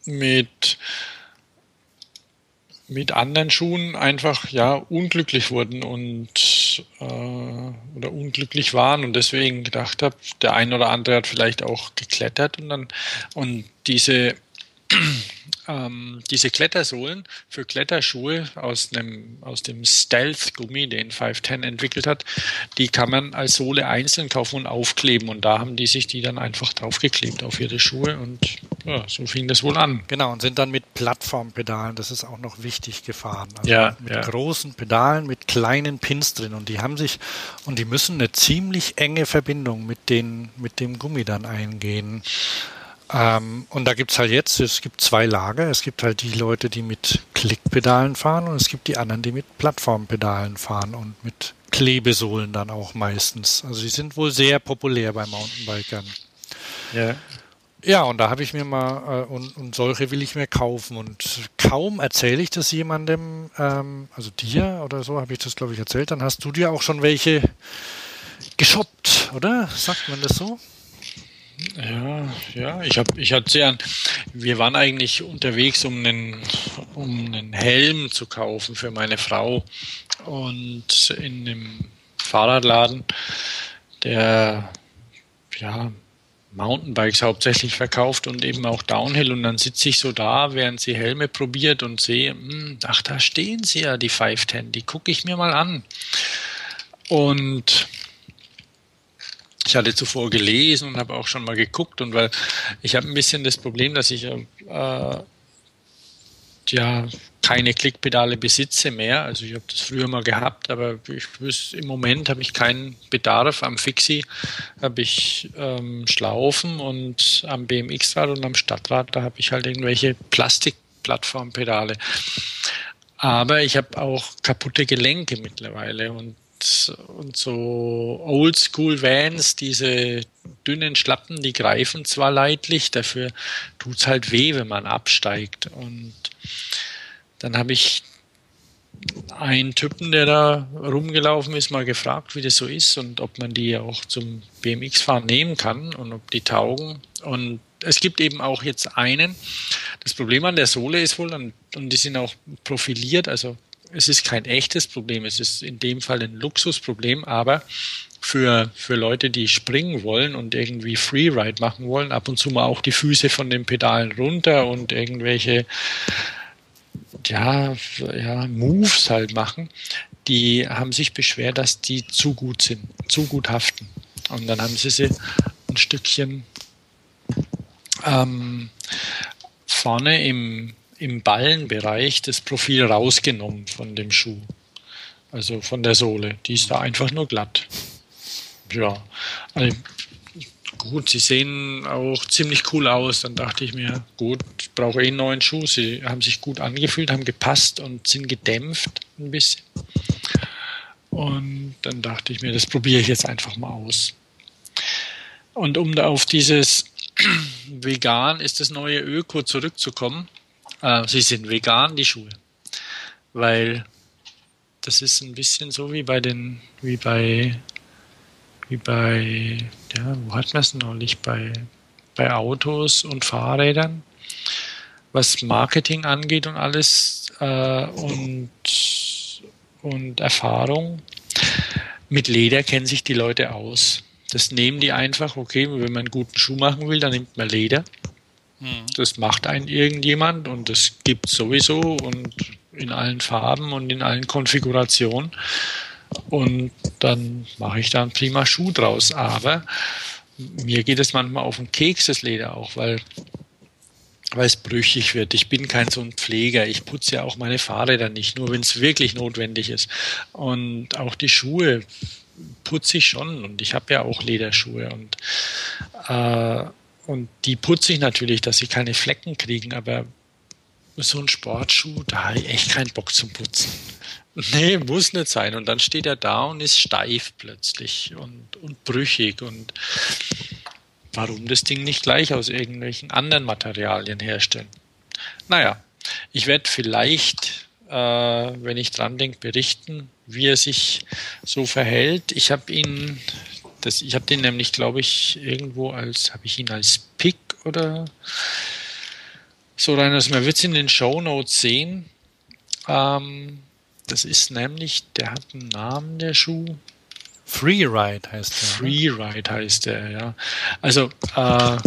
mit, mit anderen Schuhen einfach ja unglücklich wurden und äh, oder unglücklich waren und deswegen gedacht habe, der ein oder andere hat vielleicht auch geklettert und dann und diese ähm, diese Klettersohlen für Kletterschuhe aus einem aus dem Stealth-Gummi, den 510 entwickelt hat, die kann man als Sohle einzeln kaufen und aufkleben und da haben die sich die dann einfach draufgeklebt auf ihre Schuhe und ja, so fing das wohl an. Genau, und sind dann mit Plattformpedalen, das ist auch noch wichtig, gefahren. Also Ja, mit ja. großen Pedalen, mit kleinen Pins drin. Und die haben sich, und die müssen eine ziemlich enge Verbindung mit, den, mit dem Gummi dann eingehen. Ähm, und da gibt's halt jetzt, es gibt zwei Lager. Es gibt halt die Leute, die mit Klickpedalen fahren und es gibt die anderen, die mit Plattformpedalen fahren und mit Klebesohlen dann auch meistens. Also die sind wohl sehr populär bei Mountainbikern. Ja. Ja, und da habe ich mir mal, äh, und, und solche will ich mir kaufen. Und kaum erzähle ich das jemandem, ähm, also dir oder so, habe ich das, glaube ich, erzählt, dann hast du dir auch schon welche geshoppt, oder? Sagt man das so? Ja, ja, ich habe, ich hatte ja, wir waren eigentlich unterwegs, um einen, um einen Helm zu kaufen für meine Frau und in einem Fahrradladen, der ja Mountainbikes hauptsächlich verkauft und eben auch Downhill und dann sitze ich so da, während sie Helme probiert und sehe, hm, ach, da stehen sie ja, die 510, die gucke ich mir mal an. Und ich hatte zuvor gelesen und habe auch schon mal geguckt und weil ich habe ein bisschen das Problem, dass ich äh, ja keine Klickpedale besitze mehr. Also ich habe das früher mal gehabt, aber ich wüsste, im Moment habe ich keinen Bedarf. Am Fixie habe ich ähm, Schlaufen und am BMX-Rad und am Stadtrad, da habe ich halt irgendwelche Plastikplattformpedale. Aber ich habe auch kaputte Gelenke mittlerweile und und so Oldschool Vans, diese dünnen Schlappen, die greifen zwar leidlich, dafür tut's halt weh, wenn man absteigt. Und dann habe ich einen Typen, der da rumgelaufen ist, mal gefragt, wie das so ist und ob man die auch zum BMX-Fahren nehmen kann und ob die taugen. Und es gibt eben auch jetzt einen. Das Problem an der Sohle ist wohl, und, und die sind auch profiliert, also es ist kein echtes Problem, es ist in dem Fall ein Luxusproblem, aber für, für Leute, die springen wollen und irgendwie Freeride machen wollen, ab und zu mal auch die Füße von den Pedalen runter und irgendwelche ja, ja, Moves halt machen, die haben sich beschwert, dass die zu gut sind, zu gut haften. Und dann haben sie sie ein Stückchen ähm, vorne im, im Ballenbereich das Profil rausgenommen von dem Schuh. Also von der Sohle. Die ist da einfach nur glatt. Ja, also gut, sie sehen auch ziemlich cool aus. Dann dachte ich mir, gut, ich brauche eh einen neuen Schuh. Sie haben sich gut angefühlt, haben gepasst und sind gedämpft ein bisschen. Und dann dachte ich mir, das probiere ich jetzt einfach mal aus. Und um da auf dieses vegan ist das neue Öko zurückzukommen, äh, sie sind vegan, die Schuhe. Weil das ist ein bisschen so wie bei den, wie bei, wie bei, ja, wo hat man es neulich? Bei, bei Autos und Fahrrädern, was Marketing angeht und alles äh, und, und Erfahrung. Mit Leder kennen sich die Leute aus. Das nehmen die einfach, okay, wenn man einen guten Schuh machen will, dann nimmt man Leder. Mhm. Das macht ein irgendjemand und das gibt sowieso und in allen Farben und in allen Konfigurationen. Und dann mache ich da einen prima Schuh draus. Aber mir geht es manchmal auf den Keks, das Leder auch, weil, weil es brüchig wird. Ich bin kein so ein Pfleger. Ich putze ja auch meine Fahrräder nicht, nur wenn es wirklich notwendig ist. Und auch die Schuhe putze ich schon und ich habe ja auch Lederschuhe und, äh, und die putze ich natürlich, dass sie keine Flecken kriegen, aber so ein Sportschuh, da habe ich echt keinen Bock zum Putzen. Nee, muss nicht sein. Und dann steht er da und ist steif plötzlich und, und brüchig. Und warum das Ding nicht gleich aus irgendwelchen anderen Materialien herstellen? Naja, ich werde vielleicht äh, wenn ich dran denke, berichten, wie er sich so verhält. Ich habe ihn, das, ich habe den nämlich, glaube ich, irgendwo als, habe ich ihn als Pick oder so rein, also man wird es in den Show Notes sehen. Ähm, das ist nämlich, der hat einen Namen, der Schuh. Freeride heißt der. Freeride heißt der, ja. Also, äh,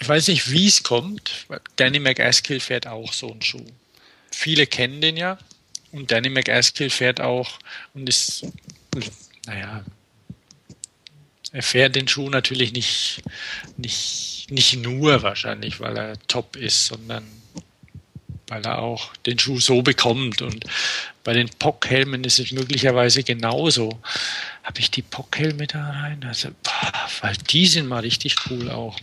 ich weiß nicht, wie es kommt. Danny McAskill fährt auch so einen Schuh viele kennen den ja. Und Danny McAskill fährt auch und ist, naja, er fährt den Schuh natürlich nicht, nicht, nicht nur wahrscheinlich, weil er top ist, sondern weil er auch den Schuh so bekommt. Und bei den Pockhelmen ist es möglicherweise genauso. Habe ich die Pockhelme da rein? Also, boah, weil die sind mal richtig cool auch.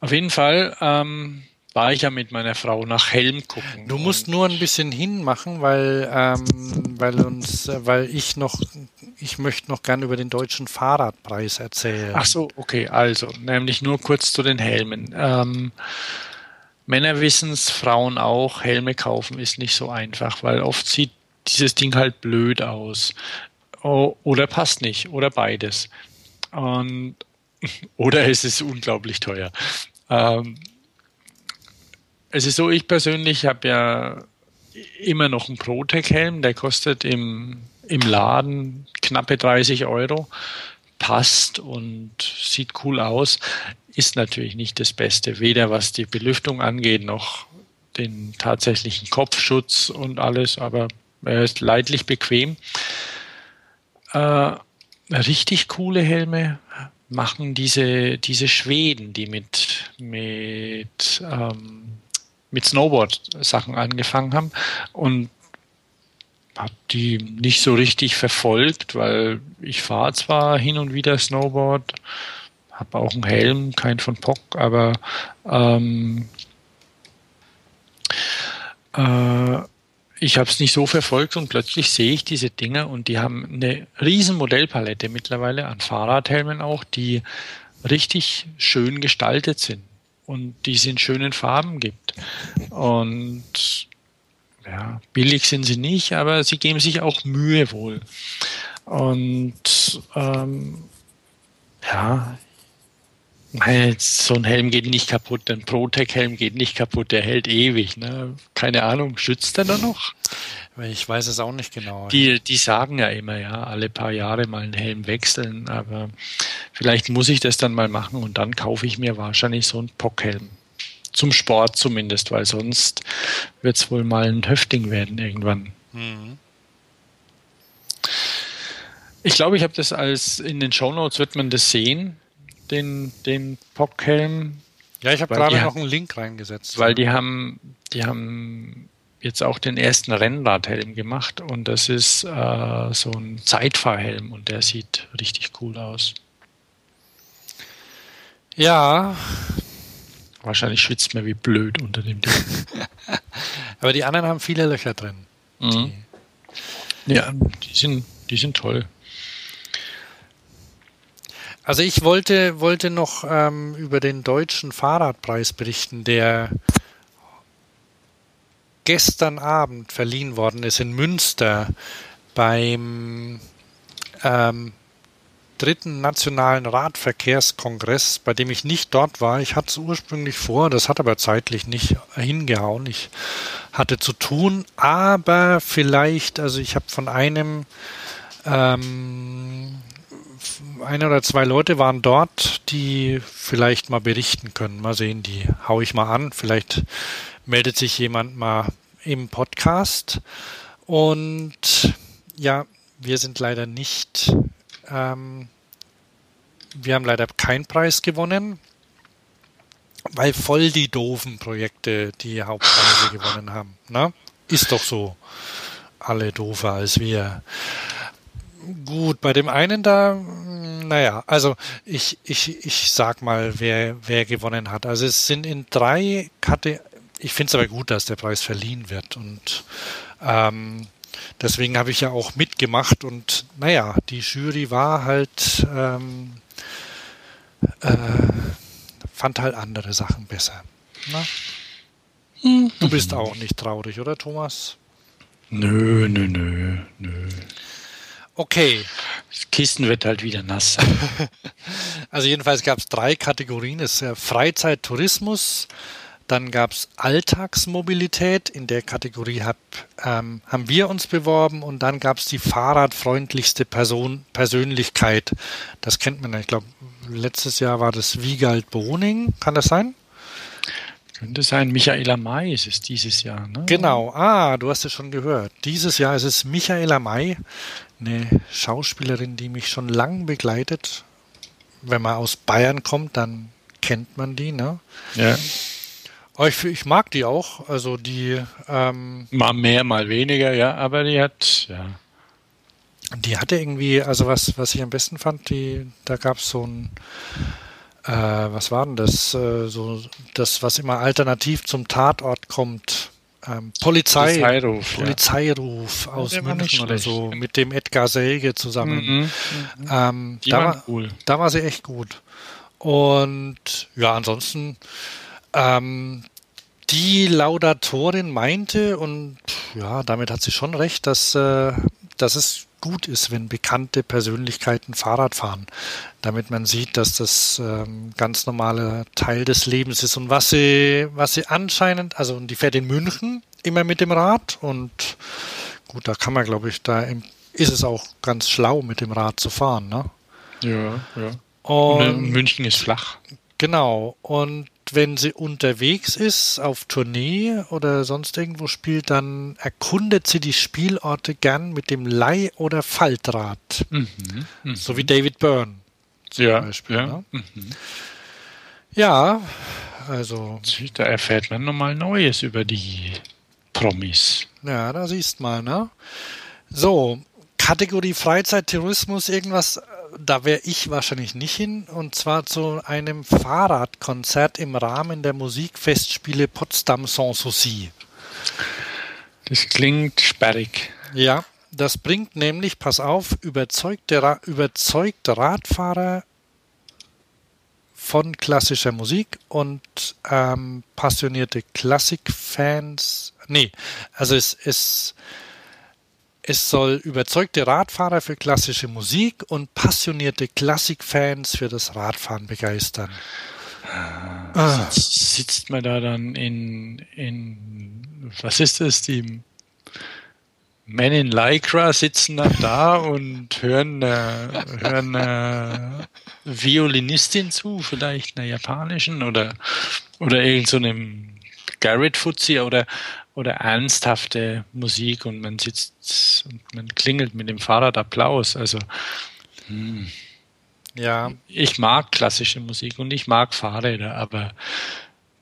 Auf jeden Fall, ähm, war ich ja mit meiner Frau nach Helm gucken. Du musst nur ein bisschen hinmachen, weil, ähm, weil uns, weil ich noch, ich möchte noch gern über den deutschen Fahrradpreis erzählen. Ach so, okay, also, nämlich nur kurz zu den Helmen. Ähm, Männer wissen es, Frauen auch, Helme kaufen ist nicht so einfach, weil oft sieht dieses Ding halt blöd aus. oder passt nicht, oder beides. Und, oder es ist unglaublich teuer. Ähm, es ist so, ich persönlich habe ja immer noch einen Protec-Helm, der kostet im, im Laden knappe 30 Euro, passt und sieht cool aus, ist natürlich nicht das Beste, weder was die Belüftung angeht, noch den tatsächlichen Kopfschutz und alles, aber er ist leidlich bequem. Äh, richtig coole Helme machen diese, diese Schweden, die mit, mit ähm, mit Snowboard-Sachen angefangen haben und habe die nicht so richtig verfolgt, weil ich fahre zwar hin und wieder Snowboard, habe auch einen Helm, kein von Pock, aber ähm, äh, ich habe es nicht so verfolgt und plötzlich sehe ich diese Dinge und die haben eine riesen Modellpalette mittlerweile an Fahrradhelmen auch, die richtig schön gestaltet sind und die es in schönen Farben gibt. Und ja, billig sind sie nicht, aber sie geben sich auch Mühe wohl. Und ähm, ja, So ein Helm geht nicht kaputt, ein Protec-Helm geht nicht kaputt, der hält ewig. Ne? Keine Ahnung, schützt er da noch? Ich weiß es auch nicht genau. Die, die sagen ja immer, ja, alle paar Jahre mal einen Helm wechseln, aber vielleicht muss ich das dann mal machen und dann kaufe ich mir wahrscheinlich so einen Pockhelm. Zum Sport zumindest, weil sonst wird es wohl mal ein Höfting werden irgendwann. Mhm. Ich glaube, ich habe das als in den Shownotes wird man das sehen, den, den Pockhelm. Ja, ich habe gerade noch einen Link reingesetzt. Weil die haben, die haben jetzt auch den ersten Rennradhelm gemacht und das ist äh, so ein Zeitfahrhelm und der sieht richtig cool aus. Ja. Wahrscheinlich schwitzt mir wie blöd unter dem Ding. Aber die anderen haben viele Löcher drin. Mhm. Die, ja, die sind, die sind toll. Also ich wollte, wollte noch ähm, über den deutschen Fahrradpreis berichten, der gestern Abend verliehen worden ist in Münster beim ähm, dritten nationalen Radverkehrskongress, bei dem ich nicht dort war. Ich hatte es ursprünglich vor, das hat aber zeitlich nicht hingehauen. Ich hatte zu tun, aber vielleicht, also ich habe von einem ähm, ein oder zwei Leute waren dort, die vielleicht mal berichten können. Mal sehen, die hau ich mal an. Vielleicht meldet sich jemand mal im Podcast. Und ja, wir sind leider nicht, ähm, wir haben leider keinen Preis gewonnen, weil voll die doofen Projekte die Hauptpreise gewonnen haben. Ne? Ist doch so. Alle doofer als wir. Gut, bei dem einen da, naja, also ich, ich, ich sag mal, wer, wer gewonnen hat. Also es sind in drei Kategorien ich finde es aber gut, dass der Preis verliehen wird und ähm, deswegen habe ich ja auch mitgemacht und naja, die Jury war halt, ähm, äh, fand halt andere Sachen besser. Na? Ne? Du bist auch nicht traurig, oder Thomas? Nö, nö, nö, nö. Okay. Das Kissen wird halt wieder nass. also jedenfalls gab es drei Kategorien. Es ist ja Freizeit, Tourismus, dann gab es Alltagsmobilität, in der Kategorie hab, ähm, haben wir uns beworben und dann gab es die fahrradfreundlichste Person, Persönlichkeit. Das kennt man, ich glaube, letztes Jahr war das Wiegald Boning, kann das sein? Könnte sein, Michaela May ist es dieses Jahr, ne? Genau, ah, du hast es schon gehört. Dieses Jahr ist es Michaela May, eine Schauspielerin, die mich schon lang begleitet. Wenn man aus Bayern kommt, dann kennt man die, ne? Ja. Aber ich, ich mag die auch. Also die. Ähm, mal mehr, mal weniger, ja, aber die hat, ja. Die hatte irgendwie, also was, was ich am besten fand, die, da gab es so ein, äh, was war denn das? Äh, so das, was immer alternativ zum Tatort kommt. Ähm, Polizei, Polizeiruf, Polizeiruf ja. aus München oder so, mit dem Edgar Selge zusammen. Mhm, mhm. Ähm, da, war, cool. da war sie echt gut. Und ja, ansonsten ähm, die Laudatorin meinte, und ja, damit hat sie schon recht, dass, äh, dass es gut ist, wenn bekannte Persönlichkeiten Fahrrad fahren, damit man sieht, dass das ähm, ganz normaler Teil des Lebens ist. Und was sie, was sie anscheinend, also die fährt in München immer mit dem Rad und gut, da kann man, glaube ich, da ist es auch ganz schlau, mit dem Rad zu fahren, ne? Ja, ja. Und München ist flach. Genau. Und wenn sie unterwegs ist, auf Tournee oder sonst irgendwo spielt, dann erkundet sie die Spielorte gern mit dem Leih- oder Faltrad. Mhm, mh. So wie David Byrne. Ja, Beispiel, ja. Ne? Mhm. ja, also. Da erfährt man nochmal Neues über die Promis. Ja, da siehst mal, ne? So, Kategorie Freizeit, Tourismus, irgendwas da wäre ich wahrscheinlich nicht hin, und zwar zu einem Fahrradkonzert im Rahmen der Musikfestspiele Potsdam Sanssouci. Das klingt sperrig. Ja, das bringt nämlich, pass auf, überzeugte, überzeugte Radfahrer von klassischer Musik und ähm, passionierte Klassikfans. Nee, also es ist Es soll überzeugte Radfahrer für klassische Musik und passionierte Klassikfans für das Radfahren begeistern. Ah. Sitzt man da dann in, in was ist das, die Men in Lycra sitzen dann da und hören, äh, hören äh, Violinistin zu, vielleicht einer japanischen oder, oder irgendeinem so Garrett Fuzzi oder, oder ernsthafte Musik und man sitzt und man klingelt mit dem Fahrrad Applaus. Also, hm. Ja. Ich mag klassische Musik und ich mag Fahrräder, aber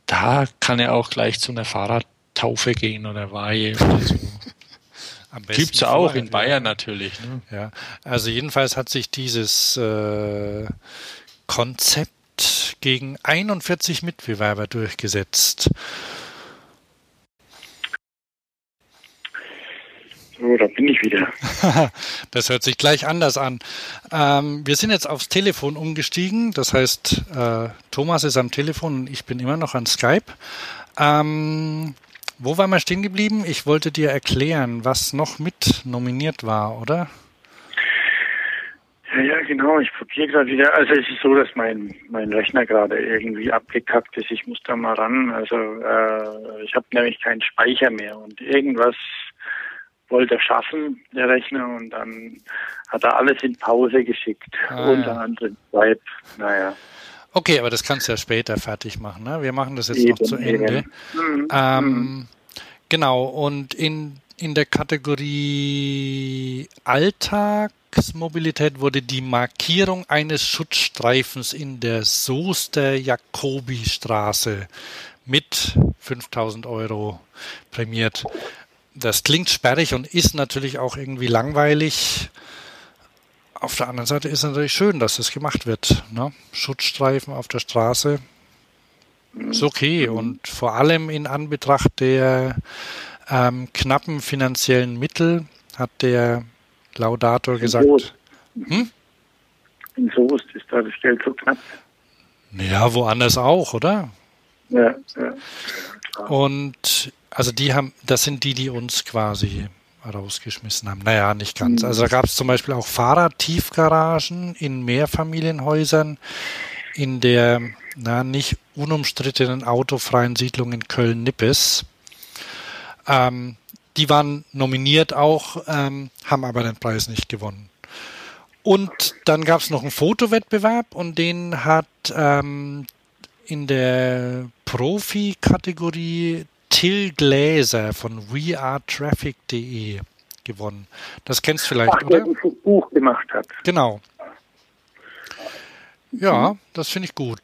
da kann er auch gleich zu einer Fahrradtaufe gehen oder Weihe oder so. Gibt es auch in Bayern ja. natürlich. Ne? Ja, also jedenfalls hat sich dieses äh, Konzept gegen 41 Mitbewerber durchgesetzt. So, da bin ich wieder. das hört sich gleich anders an. Ähm, wir sind jetzt aufs Telefon umgestiegen. Das heißt, äh, Thomas ist am Telefon und ich bin immer noch an Skype. Ähm, wo waren wir stehen geblieben? Ich wollte dir erklären, was noch mit nominiert war, oder? Ja, ja, genau. Ich probiere gerade wieder. Also es ist so, dass mein mein Rechner gerade irgendwie abgekackt ist. Ich muss da mal ran. Also äh, ich habe nämlich keinen Speicher mehr und irgendwas wollte er schaffen, der Rechner, und dann hat er alles in Pause geschickt, ah, unter ja. anderem Skype. Naja. Okay, aber das kannst du ja später fertig machen. Ne? Wir machen das jetzt eben, noch zu Ende. Mhm. Ähm, mhm. Genau, und in, in der Kategorie Alltagsmobilität wurde die Markierung eines Schutzstreifens in der Soester Jakobi-Straße mit 5000 Euro prämiert das klingt sperrig und ist natürlich auch irgendwie langweilig. Auf der anderen Seite ist es natürlich schön, dass das gemacht wird. Ne? Schutzstreifen auf der Straße ist okay und vor allem in Anbetracht der ähm, knappen finanziellen Mittel hat der Laudator in gesagt. Soest. Hm? In Soest ist da das Geld so knapp. Ja, woanders auch, oder? Ja, ja. Und also die haben, das sind die, die uns quasi rausgeschmissen haben. Naja, nicht ganz. Also da gab es zum Beispiel auch Fahrradtiefgaragen in Mehrfamilienhäusern in der na, nicht unumstrittenen autofreien Siedlung in Köln-Nippes. Ähm, die waren nominiert auch, ähm, haben aber den Preis nicht gewonnen. Und dann gab es noch einen Fotowettbewerb und den hat ähm, in der Profi-Kategorie Till Gläser von wearetraffic.de gewonnen. Das kennst du vielleicht, Ach, oder? Der das Buch gemacht hat. Genau. Ja, das finde ich gut.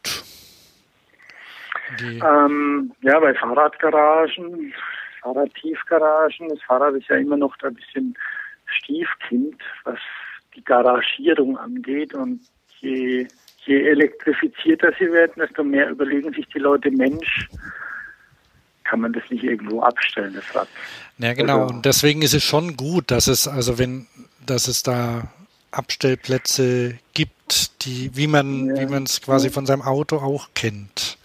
Ähm, ja, bei Fahrradgaragen, Fahrradtiefgaragen, das Fahrrad ist ja immer noch ein bisschen Stiefkind, was die Garagierung angeht. Und je, je elektrifizierter sie werden, desto mehr überlegen sich die Leute, Mensch, kann man das nicht irgendwo abstellen, das Rad. Ja, genau. Also, und deswegen ist es schon gut, dass es, also wenn, dass es da Abstellplätze gibt, die, wie man, ja. wie man es quasi von seinem Auto auch kennt.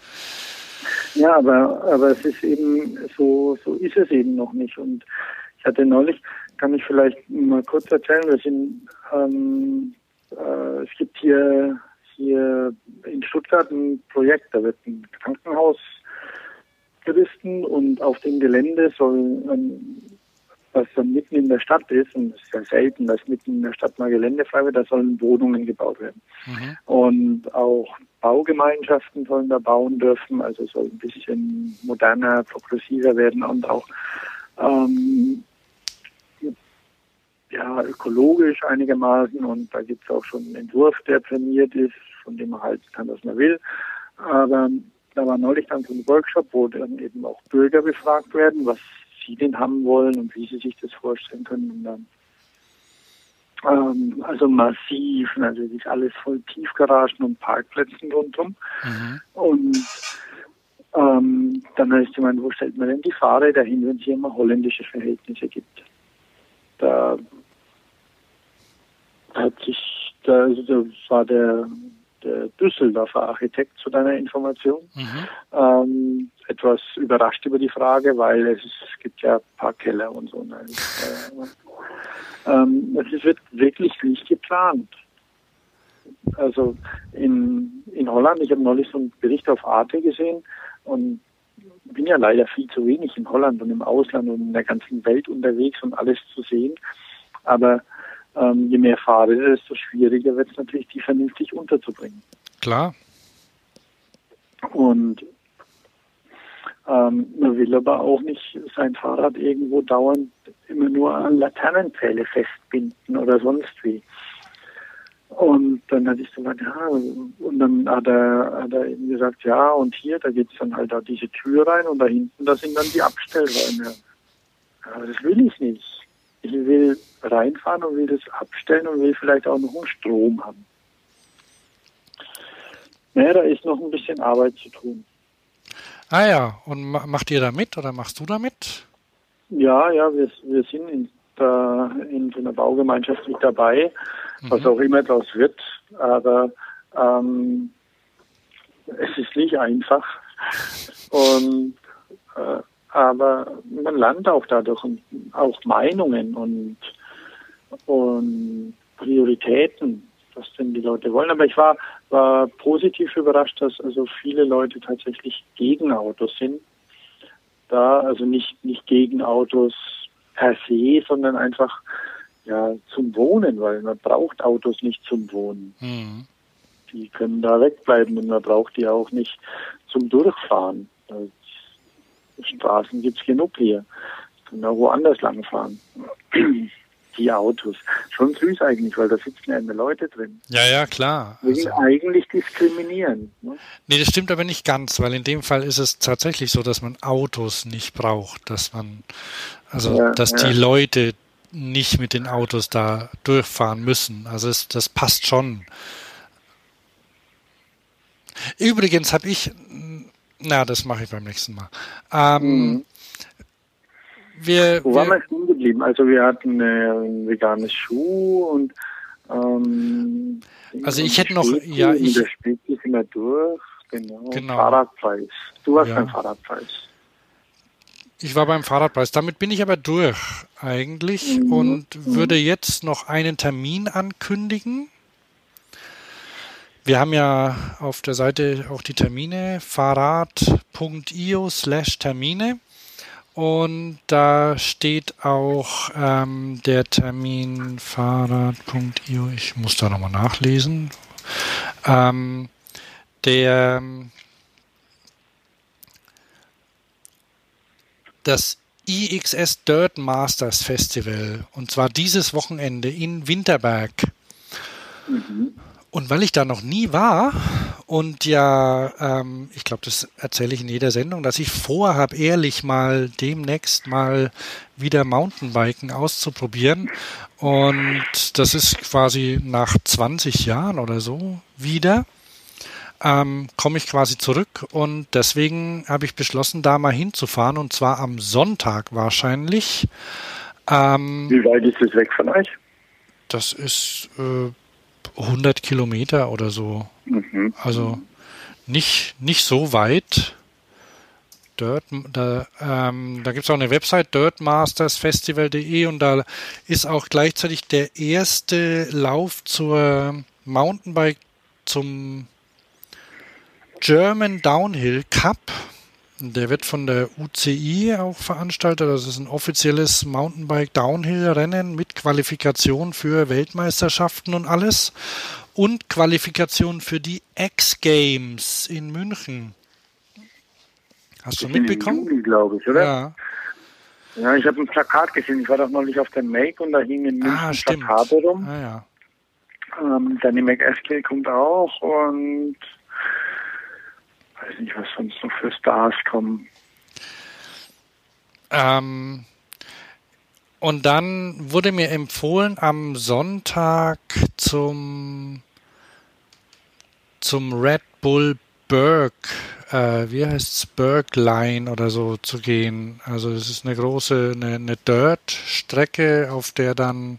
Ja, aber, aber es ist eben, so, so ist es eben noch nicht. Und ich hatte neulich, kann ich vielleicht mal kurz erzählen, wir sind, ähm, äh, es gibt hier, hier in Stuttgart ein Projekt, da wird ein Krankenhaus Touristen und auf dem Gelände soll, was dann mitten in der Stadt ist, und es ist ja selten, dass mitten in der Stadt mal Gelände frei wird, da sollen Wohnungen gebaut werden. Mhm. Und auch Baugemeinschaften sollen da bauen dürfen, also soll ein bisschen moderner, progressiver werden und auch ähm, ja, ökologisch einigermaßen und da gibt es auch schon einen Entwurf, der prämiert ist, von dem man halt kann, was man will. Aber da war neulich dann so ein Workshop, wo dann eben auch Bürger befragt werden, was sie denn haben wollen und wie sie sich das vorstellen können. Und dann ähm, also massiv, also ist alles voll Tiefgaragen und Parkplätzen rundum. Mhm. Und ähm, dann heißt jemand, wo stellt man denn die Fahrräder hin, wenn es hier immer holländische Verhältnisse gibt? Da hat sich, da, also das war der Düsseldorfer Architekt zu deiner Information. Mhm. Ähm, etwas überrascht über die Frage, weil es, es gibt ja ein paar Keller und so. Ne? ähm, es wird wirklich nicht geplant. Also in, in Holland, ich habe neulich so einen Bericht auf Arte gesehen und bin ja leider viel zu wenig in Holland und im Ausland und in der ganzen Welt unterwegs und alles zu sehen. Aber ähm, je mehr Fahrräder, desto schwieriger wird es natürlich, die vernünftig unterzubringen. Klar. Und ähm, man will aber auch nicht sein Fahrrad irgendwo dauernd immer nur an Laternenpfähle festbinden oder sonst wie. Und dann hatte ich so gesagt, ja, und dann hat er, hat er eben gesagt, ja, und hier, da geht es dann halt da diese Tür rein und da hinten, da sind dann die Abstellräume. Aber das will ich nicht. Ich will reinfahren und will das abstellen und will vielleicht auch noch einen Strom haben. Naja, da ist noch ein bisschen Arbeit zu tun. Ah ja, und macht ihr da mit oder machst du da mit? Ja, ja, wir, wir sind in, da in so einer Baugemeinschaft mit dabei, mhm. was auch immer daraus wird. Aber ähm, es ist nicht einfach. Und äh, aber man lernt auch dadurch auch Meinungen und, und Prioritäten was denn die Leute wollen. Aber ich war, war positiv überrascht, dass also viele Leute tatsächlich gegen Autos sind. Da, also nicht, nicht gegen Autos per se, sondern einfach ja zum Wohnen, weil man braucht Autos nicht zum Wohnen. Mhm. Die können da wegbleiben und man braucht die auch nicht zum Durchfahren. Also Straßen gibt's genug hier. Können auch woanders langfahren die Autos. Schon süß eigentlich, weil da sitzen ja immer Leute drin. Ja, ja, klar. Also, eigentlich diskriminieren. Ne? Nee, das stimmt aber nicht ganz, weil in dem Fall ist es tatsächlich so, dass man Autos nicht braucht, dass man, also, ja, dass ja. die Leute nicht mit den Autos da durchfahren müssen. Also es, das passt schon. Übrigens habe ich, na, das mache ich beim nächsten Mal. Ähm, mhm wir, Wo waren wir stehen geblieben? Also wir hatten äh, ein veganes Schuh und ähm, also ich hätte noch, ja, ich. Der Späti sind wir durch, genau. genau. Fahrradpreis. Du warst ja. beim Fahrradpreis. Ich war beim Fahrradpreis. Damit bin ich aber durch eigentlich mhm. und mhm. würde jetzt noch einen Termin ankündigen. Wir haben ja auf der Seite auch die Termine fahrrad.io slash Termine. Und da steht auch ähm, der Termin Fahrrad.io. Ich muss da nochmal nachlesen. Ähm, der das IXS Dirt Masters Festival und zwar dieses Wochenende in Winterberg. Mhm. Und weil ich da noch nie war und ja, ähm, ich glaube, das erzähle ich in jeder Sendung, dass ich vorhabe, ehrlich mal demnächst mal wieder Mountainbiken auszuprobieren. Und das ist quasi nach 20 Jahren oder so wieder. Ähm, komme ich quasi zurück und deswegen habe ich beschlossen, da mal hinzufahren und zwar am Sonntag wahrscheinlich. Ähm, Wie weit ist es weg von euch? Das ist äh, 100 Kilometer oder so. Mhm. Also nicht, nicht so weit. Dirt, da ähm, da gibt es auch eine Website, dirtmastersfestival.de und da ist auch gleichzeitig der erste Lauf zur Mountainbike zum German Downhill Cup. Der wird von der UCI auch veranstaltet. Das ist ein offizielles Mountainbike-Downhill-Rennen mit Qualifikation für Weltmeisterschaften und alles. Und Qualifikation für die X-Games in München. Hast du mitbekommen? Juli, glaube ich, oder? Ja. Ja, ich habe ein Plakat gesehen. Ich war doch neulich auf der Make und da hing in München ah, Plakate rum. Ah, ja. Ähm, Dynamic SK kommt auch und weiß nicht, was sonst noch für Stars kommen. Ähm, und dann wurde mir empfohlen, am Sonntag zum, zum Red Bull Berg, äh, wie heißt es, Bergline oder so zu gehen. Also es ist eine große, eine, eine Dirt-Strecke, auf der dann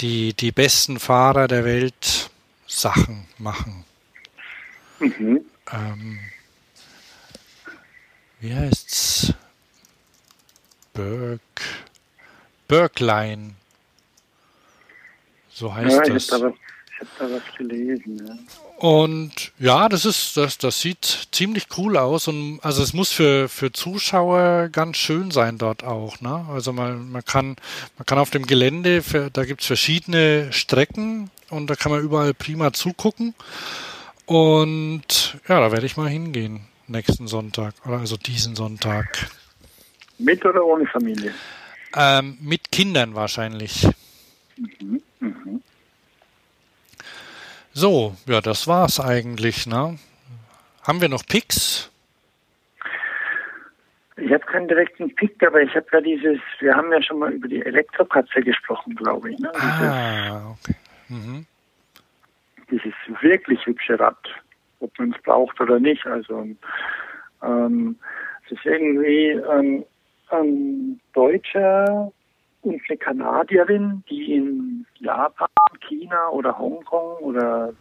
die, die besten Fahrer der Welt Sachen machen. Mhm ähm, wie heißt's? Berg, Bergline. So heißt ja, das. Ich habe da, hab da was gelesen. Ja. Und ja, das ist, das, das sieht ziemlich cool aus und also es muss für, für Zuschauer ganz schön sein dort auch, ne? Also man, man kann, man kann auf dem Gelände, für, da gibt's verschiedene Strecken und da kann man überall prima zugucken. Und ja, da werde ich mal hingehen nächsten Sonntag, oder also diesen Sonntag. Mit oder ohne Familie? Ähm, mit Kindern wahrscheinlich. Mhm, mhm. So, ja, das war's eigentlich, ne? Haben wir noch Picks? Ich habe keinen direkten Pick, aber ich habe ja dieses, wir haben ja schon mal über die Elektrokatze gesprochen, glaube ich. Ne? Ah, okay. Mhm. Dieses wirklich hübsche Rad, ob man es braucht oder nicht. Also ähm, es ist irgendwie ähm, ein Deutscher und eine Kanadierin, die in Japan, China oder Hongkong oder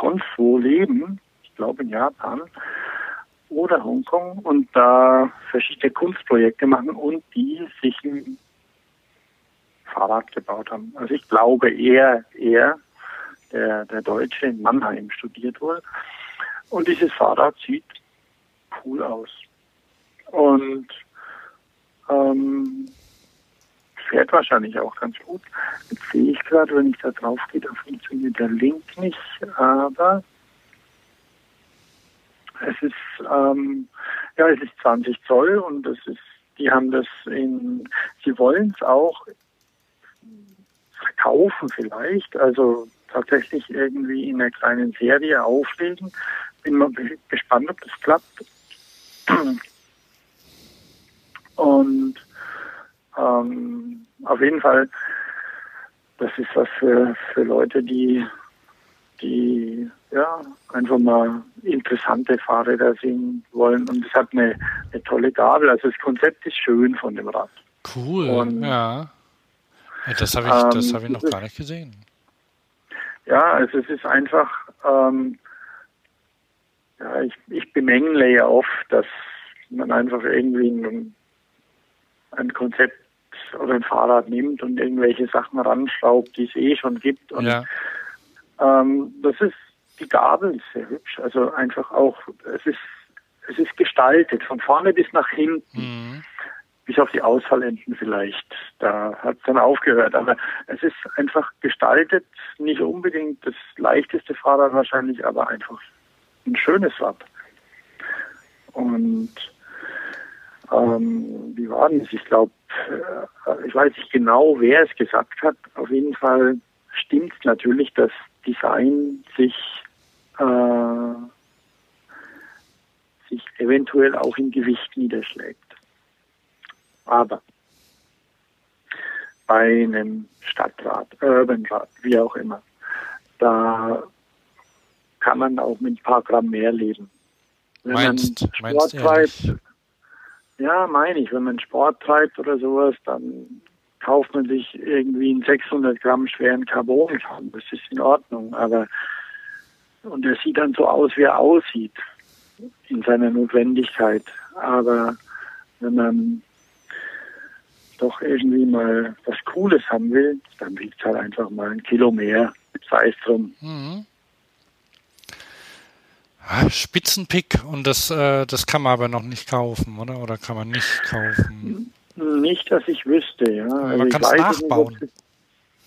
sonst wo leben, ich glaube in Japan oder Hongkong und da verschiedene Kunstprojekte machen und die sich ein Fahrrad gebaut haben. Also ich glaube eher, eher der, der Deutsche in Mannheim studiert wohl. Und dieses Fahrrad sieht cool aus. Und ähm, fährt wahrscheinlich auch ganz gut. Jetzt sehe ich gerade, wenn ich da drauf gehe, da funktioniert der Link nicht, aber es ist ähm, ja es ist 20 Zoll und es ist die haben das in sie wollen es auch verkaufen vielleicht, also tatsächlich irgendwie in einer kleinen Serie auflegen. Bin mal gespannt, ob das klappt. Und ähm, auf jeden Fall, das ist was für, für Leute, die, die ja, einfach mal interessante Fahrräder sehen wollen. Und es hat eine, eine tolle Gabel. Also das Konzept ist schön von dem Rad. Cool, Und, ja. Das habe ich, das ähm, hab ich noch gar nicht gesehen. Ja, also es ist einfach, ähm, ja, ich, ich bemängle ja oft, dass man einfach irgendwie ein, ein Konzept oder ein Fahrrad nimmt und irgendwelche Sachen ranschraubt, die es eh schon gibt. Und Ja, ähm, das ist, die Gabel ist sehr hübsch. Also einfach auch, es ist, es ist gestaltet, von vorne bis nach hinten. mhm. Bis auf die Ausfallenden vielleicht. Da hat es dann aufgehört. Aber es ist einfach gestaltet, nicht unbedingt das leichteste Fahrrad wahrscheinlich, aber einfach ein schönes Rad. Und ähm, wie war denn das? Ich glaube, äh, ich weiß nicht genau, wer es gesagt hat. Auf jeden Fall stimmt natürlich, dass Design sich äh, sich eventuell auch im Gewicht niederschlägt. Aber bei einem Stadtrat, Urbanrat, wie auch immer, da kann man auch mit ein paar Gramm mehr leben. Wenn Meinst- man meinst Sport treibt, ehrlich? ja, meine ich, wenn man Sport treibt oder sowas, dann kauft man sich irgendwie einen 600 Gramm schweren Carbonkamm. Das ist in Ordnung, aber und er sieht dann so aus, wie er aussieht in seiner Notwendigkeit. Aber wenn man doch irgendwie mal was Cooles haben will, dann wiegt es halt einfach mal ein Kilo mehr. Sei es drum. Mhm. Ah, Spitzenpick und das, äh, das kann man aber noch nicht kaufen, oder? Oder kann man nicht kaufen? Nicht, dass ich wüsste, ja. Also man kann's weiß nachbauen. Nicht,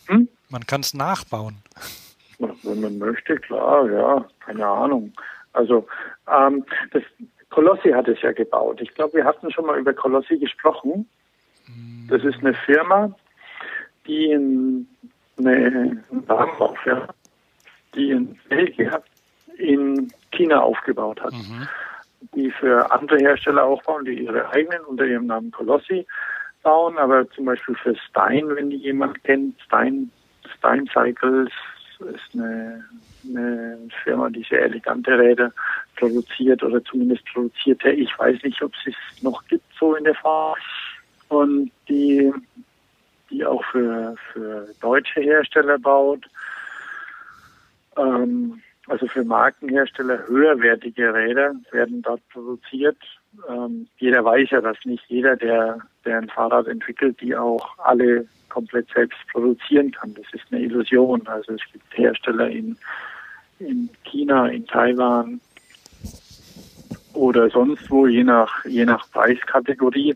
hm? Man kann es nachbauen. Wenn man möchte, klar, ja, keine Ahnung. Also ähm, das Colossi hat es ja gebaut. Ich glaube, wir hatten schon mal über Colossi gesprochen. Das ist eine Firma, die in, eine Warenbaufirma, die in Belgien in China aufgebaut hat. Mhm. Die für andere Hersteller auch bauen, die ihre eigenen unter ihrem Namen Colossi bauen, aber zum Beispiel für Stein, wenn die jemand kennt, Stein, Stein Cycles ist eine, eine Firma, die sehr elegante Räder produziert oder zumindest produzierte. Ich weiß nicht, ob es es noch gibt so in der Form. Und die, die auch für, für deutsche Hersteller baut. Ähm, also für Markenhersteller höherwertige Räder werden dort produziert. Ähm, jeder weiß ja, dass nicht jeder, der, der ein Fahrrad entwickelt, die auch alle komplett selbst produzieren kann. Das ist eine Illusion. Also es gibt Hersteller in, in China, in Taiwan oder sonst wo, je nach, je nach Preiskategorie,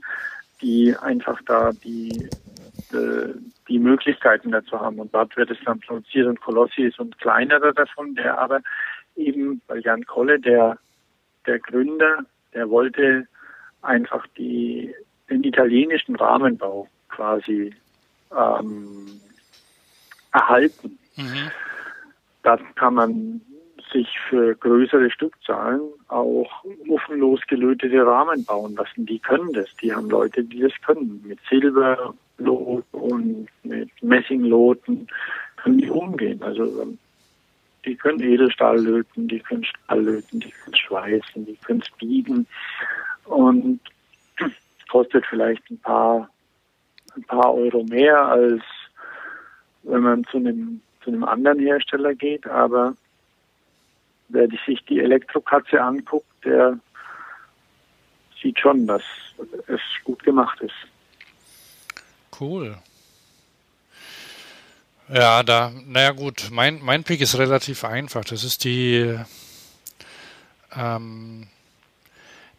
die einfach da die, äh, die Möglichkeiten dazu haben. Und dort wird es dann produziert und Colossi ist ein kleinerer davon, der aber eben, weil Jan Kolle, der, der Gründer, der wollte einfach die, den italienischen Rahmenbau quasi ähm, erhalten. Mhm. Da kann man sich für größere Stückzahlen auch muffenlos gelötete Rahmen bauen lassen. Die können das. Die haben Leute, die das können. Mit Silber, Lot und mit Messingloten können die umgehen. Also ähm, die können Edelstahl löten, die können Stahl löten, die können schweißen, die können biegen und kostet vielleicht ein paar ein paar Euro mehr als wenn man zu einem zu einem anderen Hersteller geht, aber wer sich die Elektrokatze anguckt, der sieht schon, dass es gut gemacht ist. Cool. Ja, da, naja gut, mein, mein Pick ist relativ einfach. Das ist die, ähm,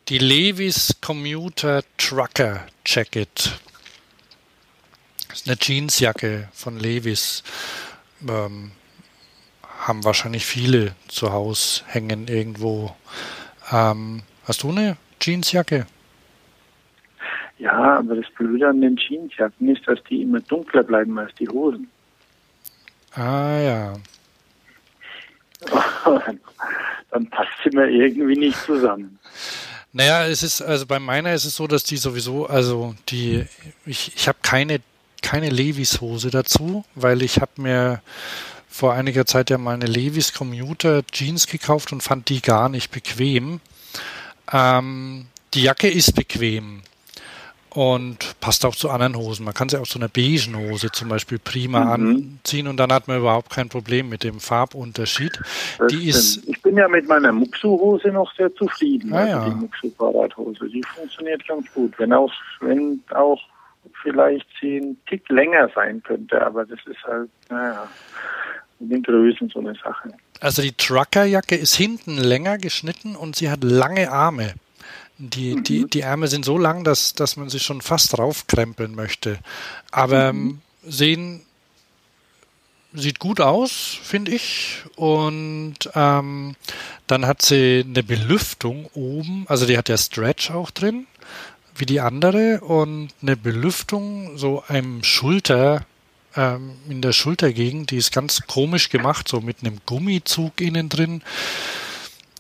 die Levis Commuter Trucker Jacket. Das ist eine Jeansjacke von Levis. Ähm, haben wahrscheinlich viele zu Hause hängen irgendwo. Ähm, hast du eine Jeansjacke? Ja, aber das Blöde an den Jeansjacken ist, dass die immer dunkler bleiben als die Hosen. Ah ja. Dann passt sie mir irgendwie nicht zusammen. Naja, es ist, also bei meiner ist es so, dass die sowieso, also die, ich, ich habe keine, keine Levis Hose dazu, weil ich habe mir vor einiger Zeit ja mal eine Levis Commuter Jeans gekauft und fand die gar nicht bequem. Ähm, die Jacke ist bequem und passt auch zu anderen Hosen. Man kann sie auch zu einer beigen Hose zum Beispiel prima mhm. anziehen und dann hat man überhaupt kein Problem mit dem Farbunterschied. die ist ich bin ja mit meiner Muxu-Hose noch sehr zufrieden. Ah, also ja. Die Muxu-Fahrradhose, die funktioniert ganz gut. Wenn auch, wenn auch vielleicht sie ein Tick länger sein könnte, aber das ist halt, naja, in den Größen so eine Sache. Also die Truckerjacke ist hinten länger geschnitten und sie hat lange Arme. Die, mhm. die, die Ärmel sind so lang, dass, dass man sie schon fast raufkrempeln möchte. Aber mhm. sehen, sieht gut aus, finde ich. Und ähm, dann hat sie eine Belüftung oben, also die hat ja Stretch auch drin, wie die andere, und eine Belüftung so einem Schulter, ähm, in der Schultergegend, die ist ganz komisch gemacht, so mit einem Gummizug innen drin.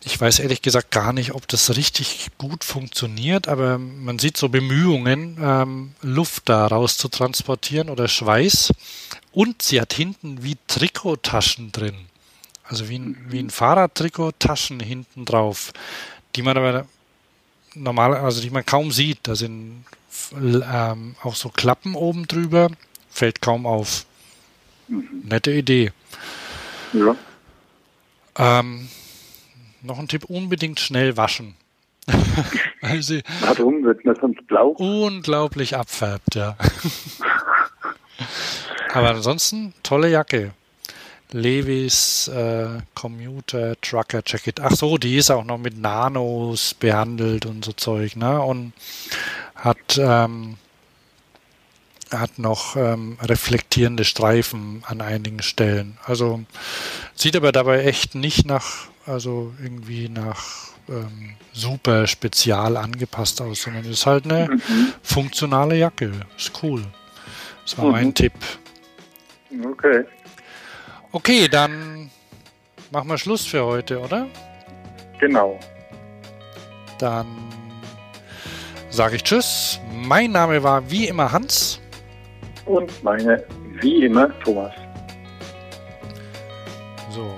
Ich weiß ehrlich gesagt gar nicht, ob das richtig gut funktioniert, aber man sieht so Bemühungen, ähm, Luft da raus zu transportieren oder Schweiß. Und sie hat hinten wie Trikottaschen drin. Also wie ein, wie ein Fahrradtrikot Taschen hinten drauf, die man aber normal, also die man kaum sieht. Da sind ähm, auch so Klappen oben drüber, fällt kaum auf. Nette Idee. Ja. Ähm, noch ein Tipp, unbedingt schnell waschen. also, Warum wird man sonst blau? Unglaublich abfärbt, ja. Aber ansonsten tolle Jacke. Levis äh, Commuter Trucker Jacket. Ach so, die ist auch noch mit Nanos behandelt und so Zeug, ne? Und hat ähm, hat noch ähm, reflektierende Streifen an einigen Stellen. Also sieht aber dabei echt nicht nach also irgendwie nach ähm, super spezial angepasst aus, sondern ist halt eine mhm. funktionale Jacke. Ist cool. Das war mhm. mein Tipp. Okay. Okay, dann machen wir Schluss für heute, oder? Genau. Dann sage ich Tschüss. Mein Name war wie immer Hans. Und meine wie immer Thomas. So,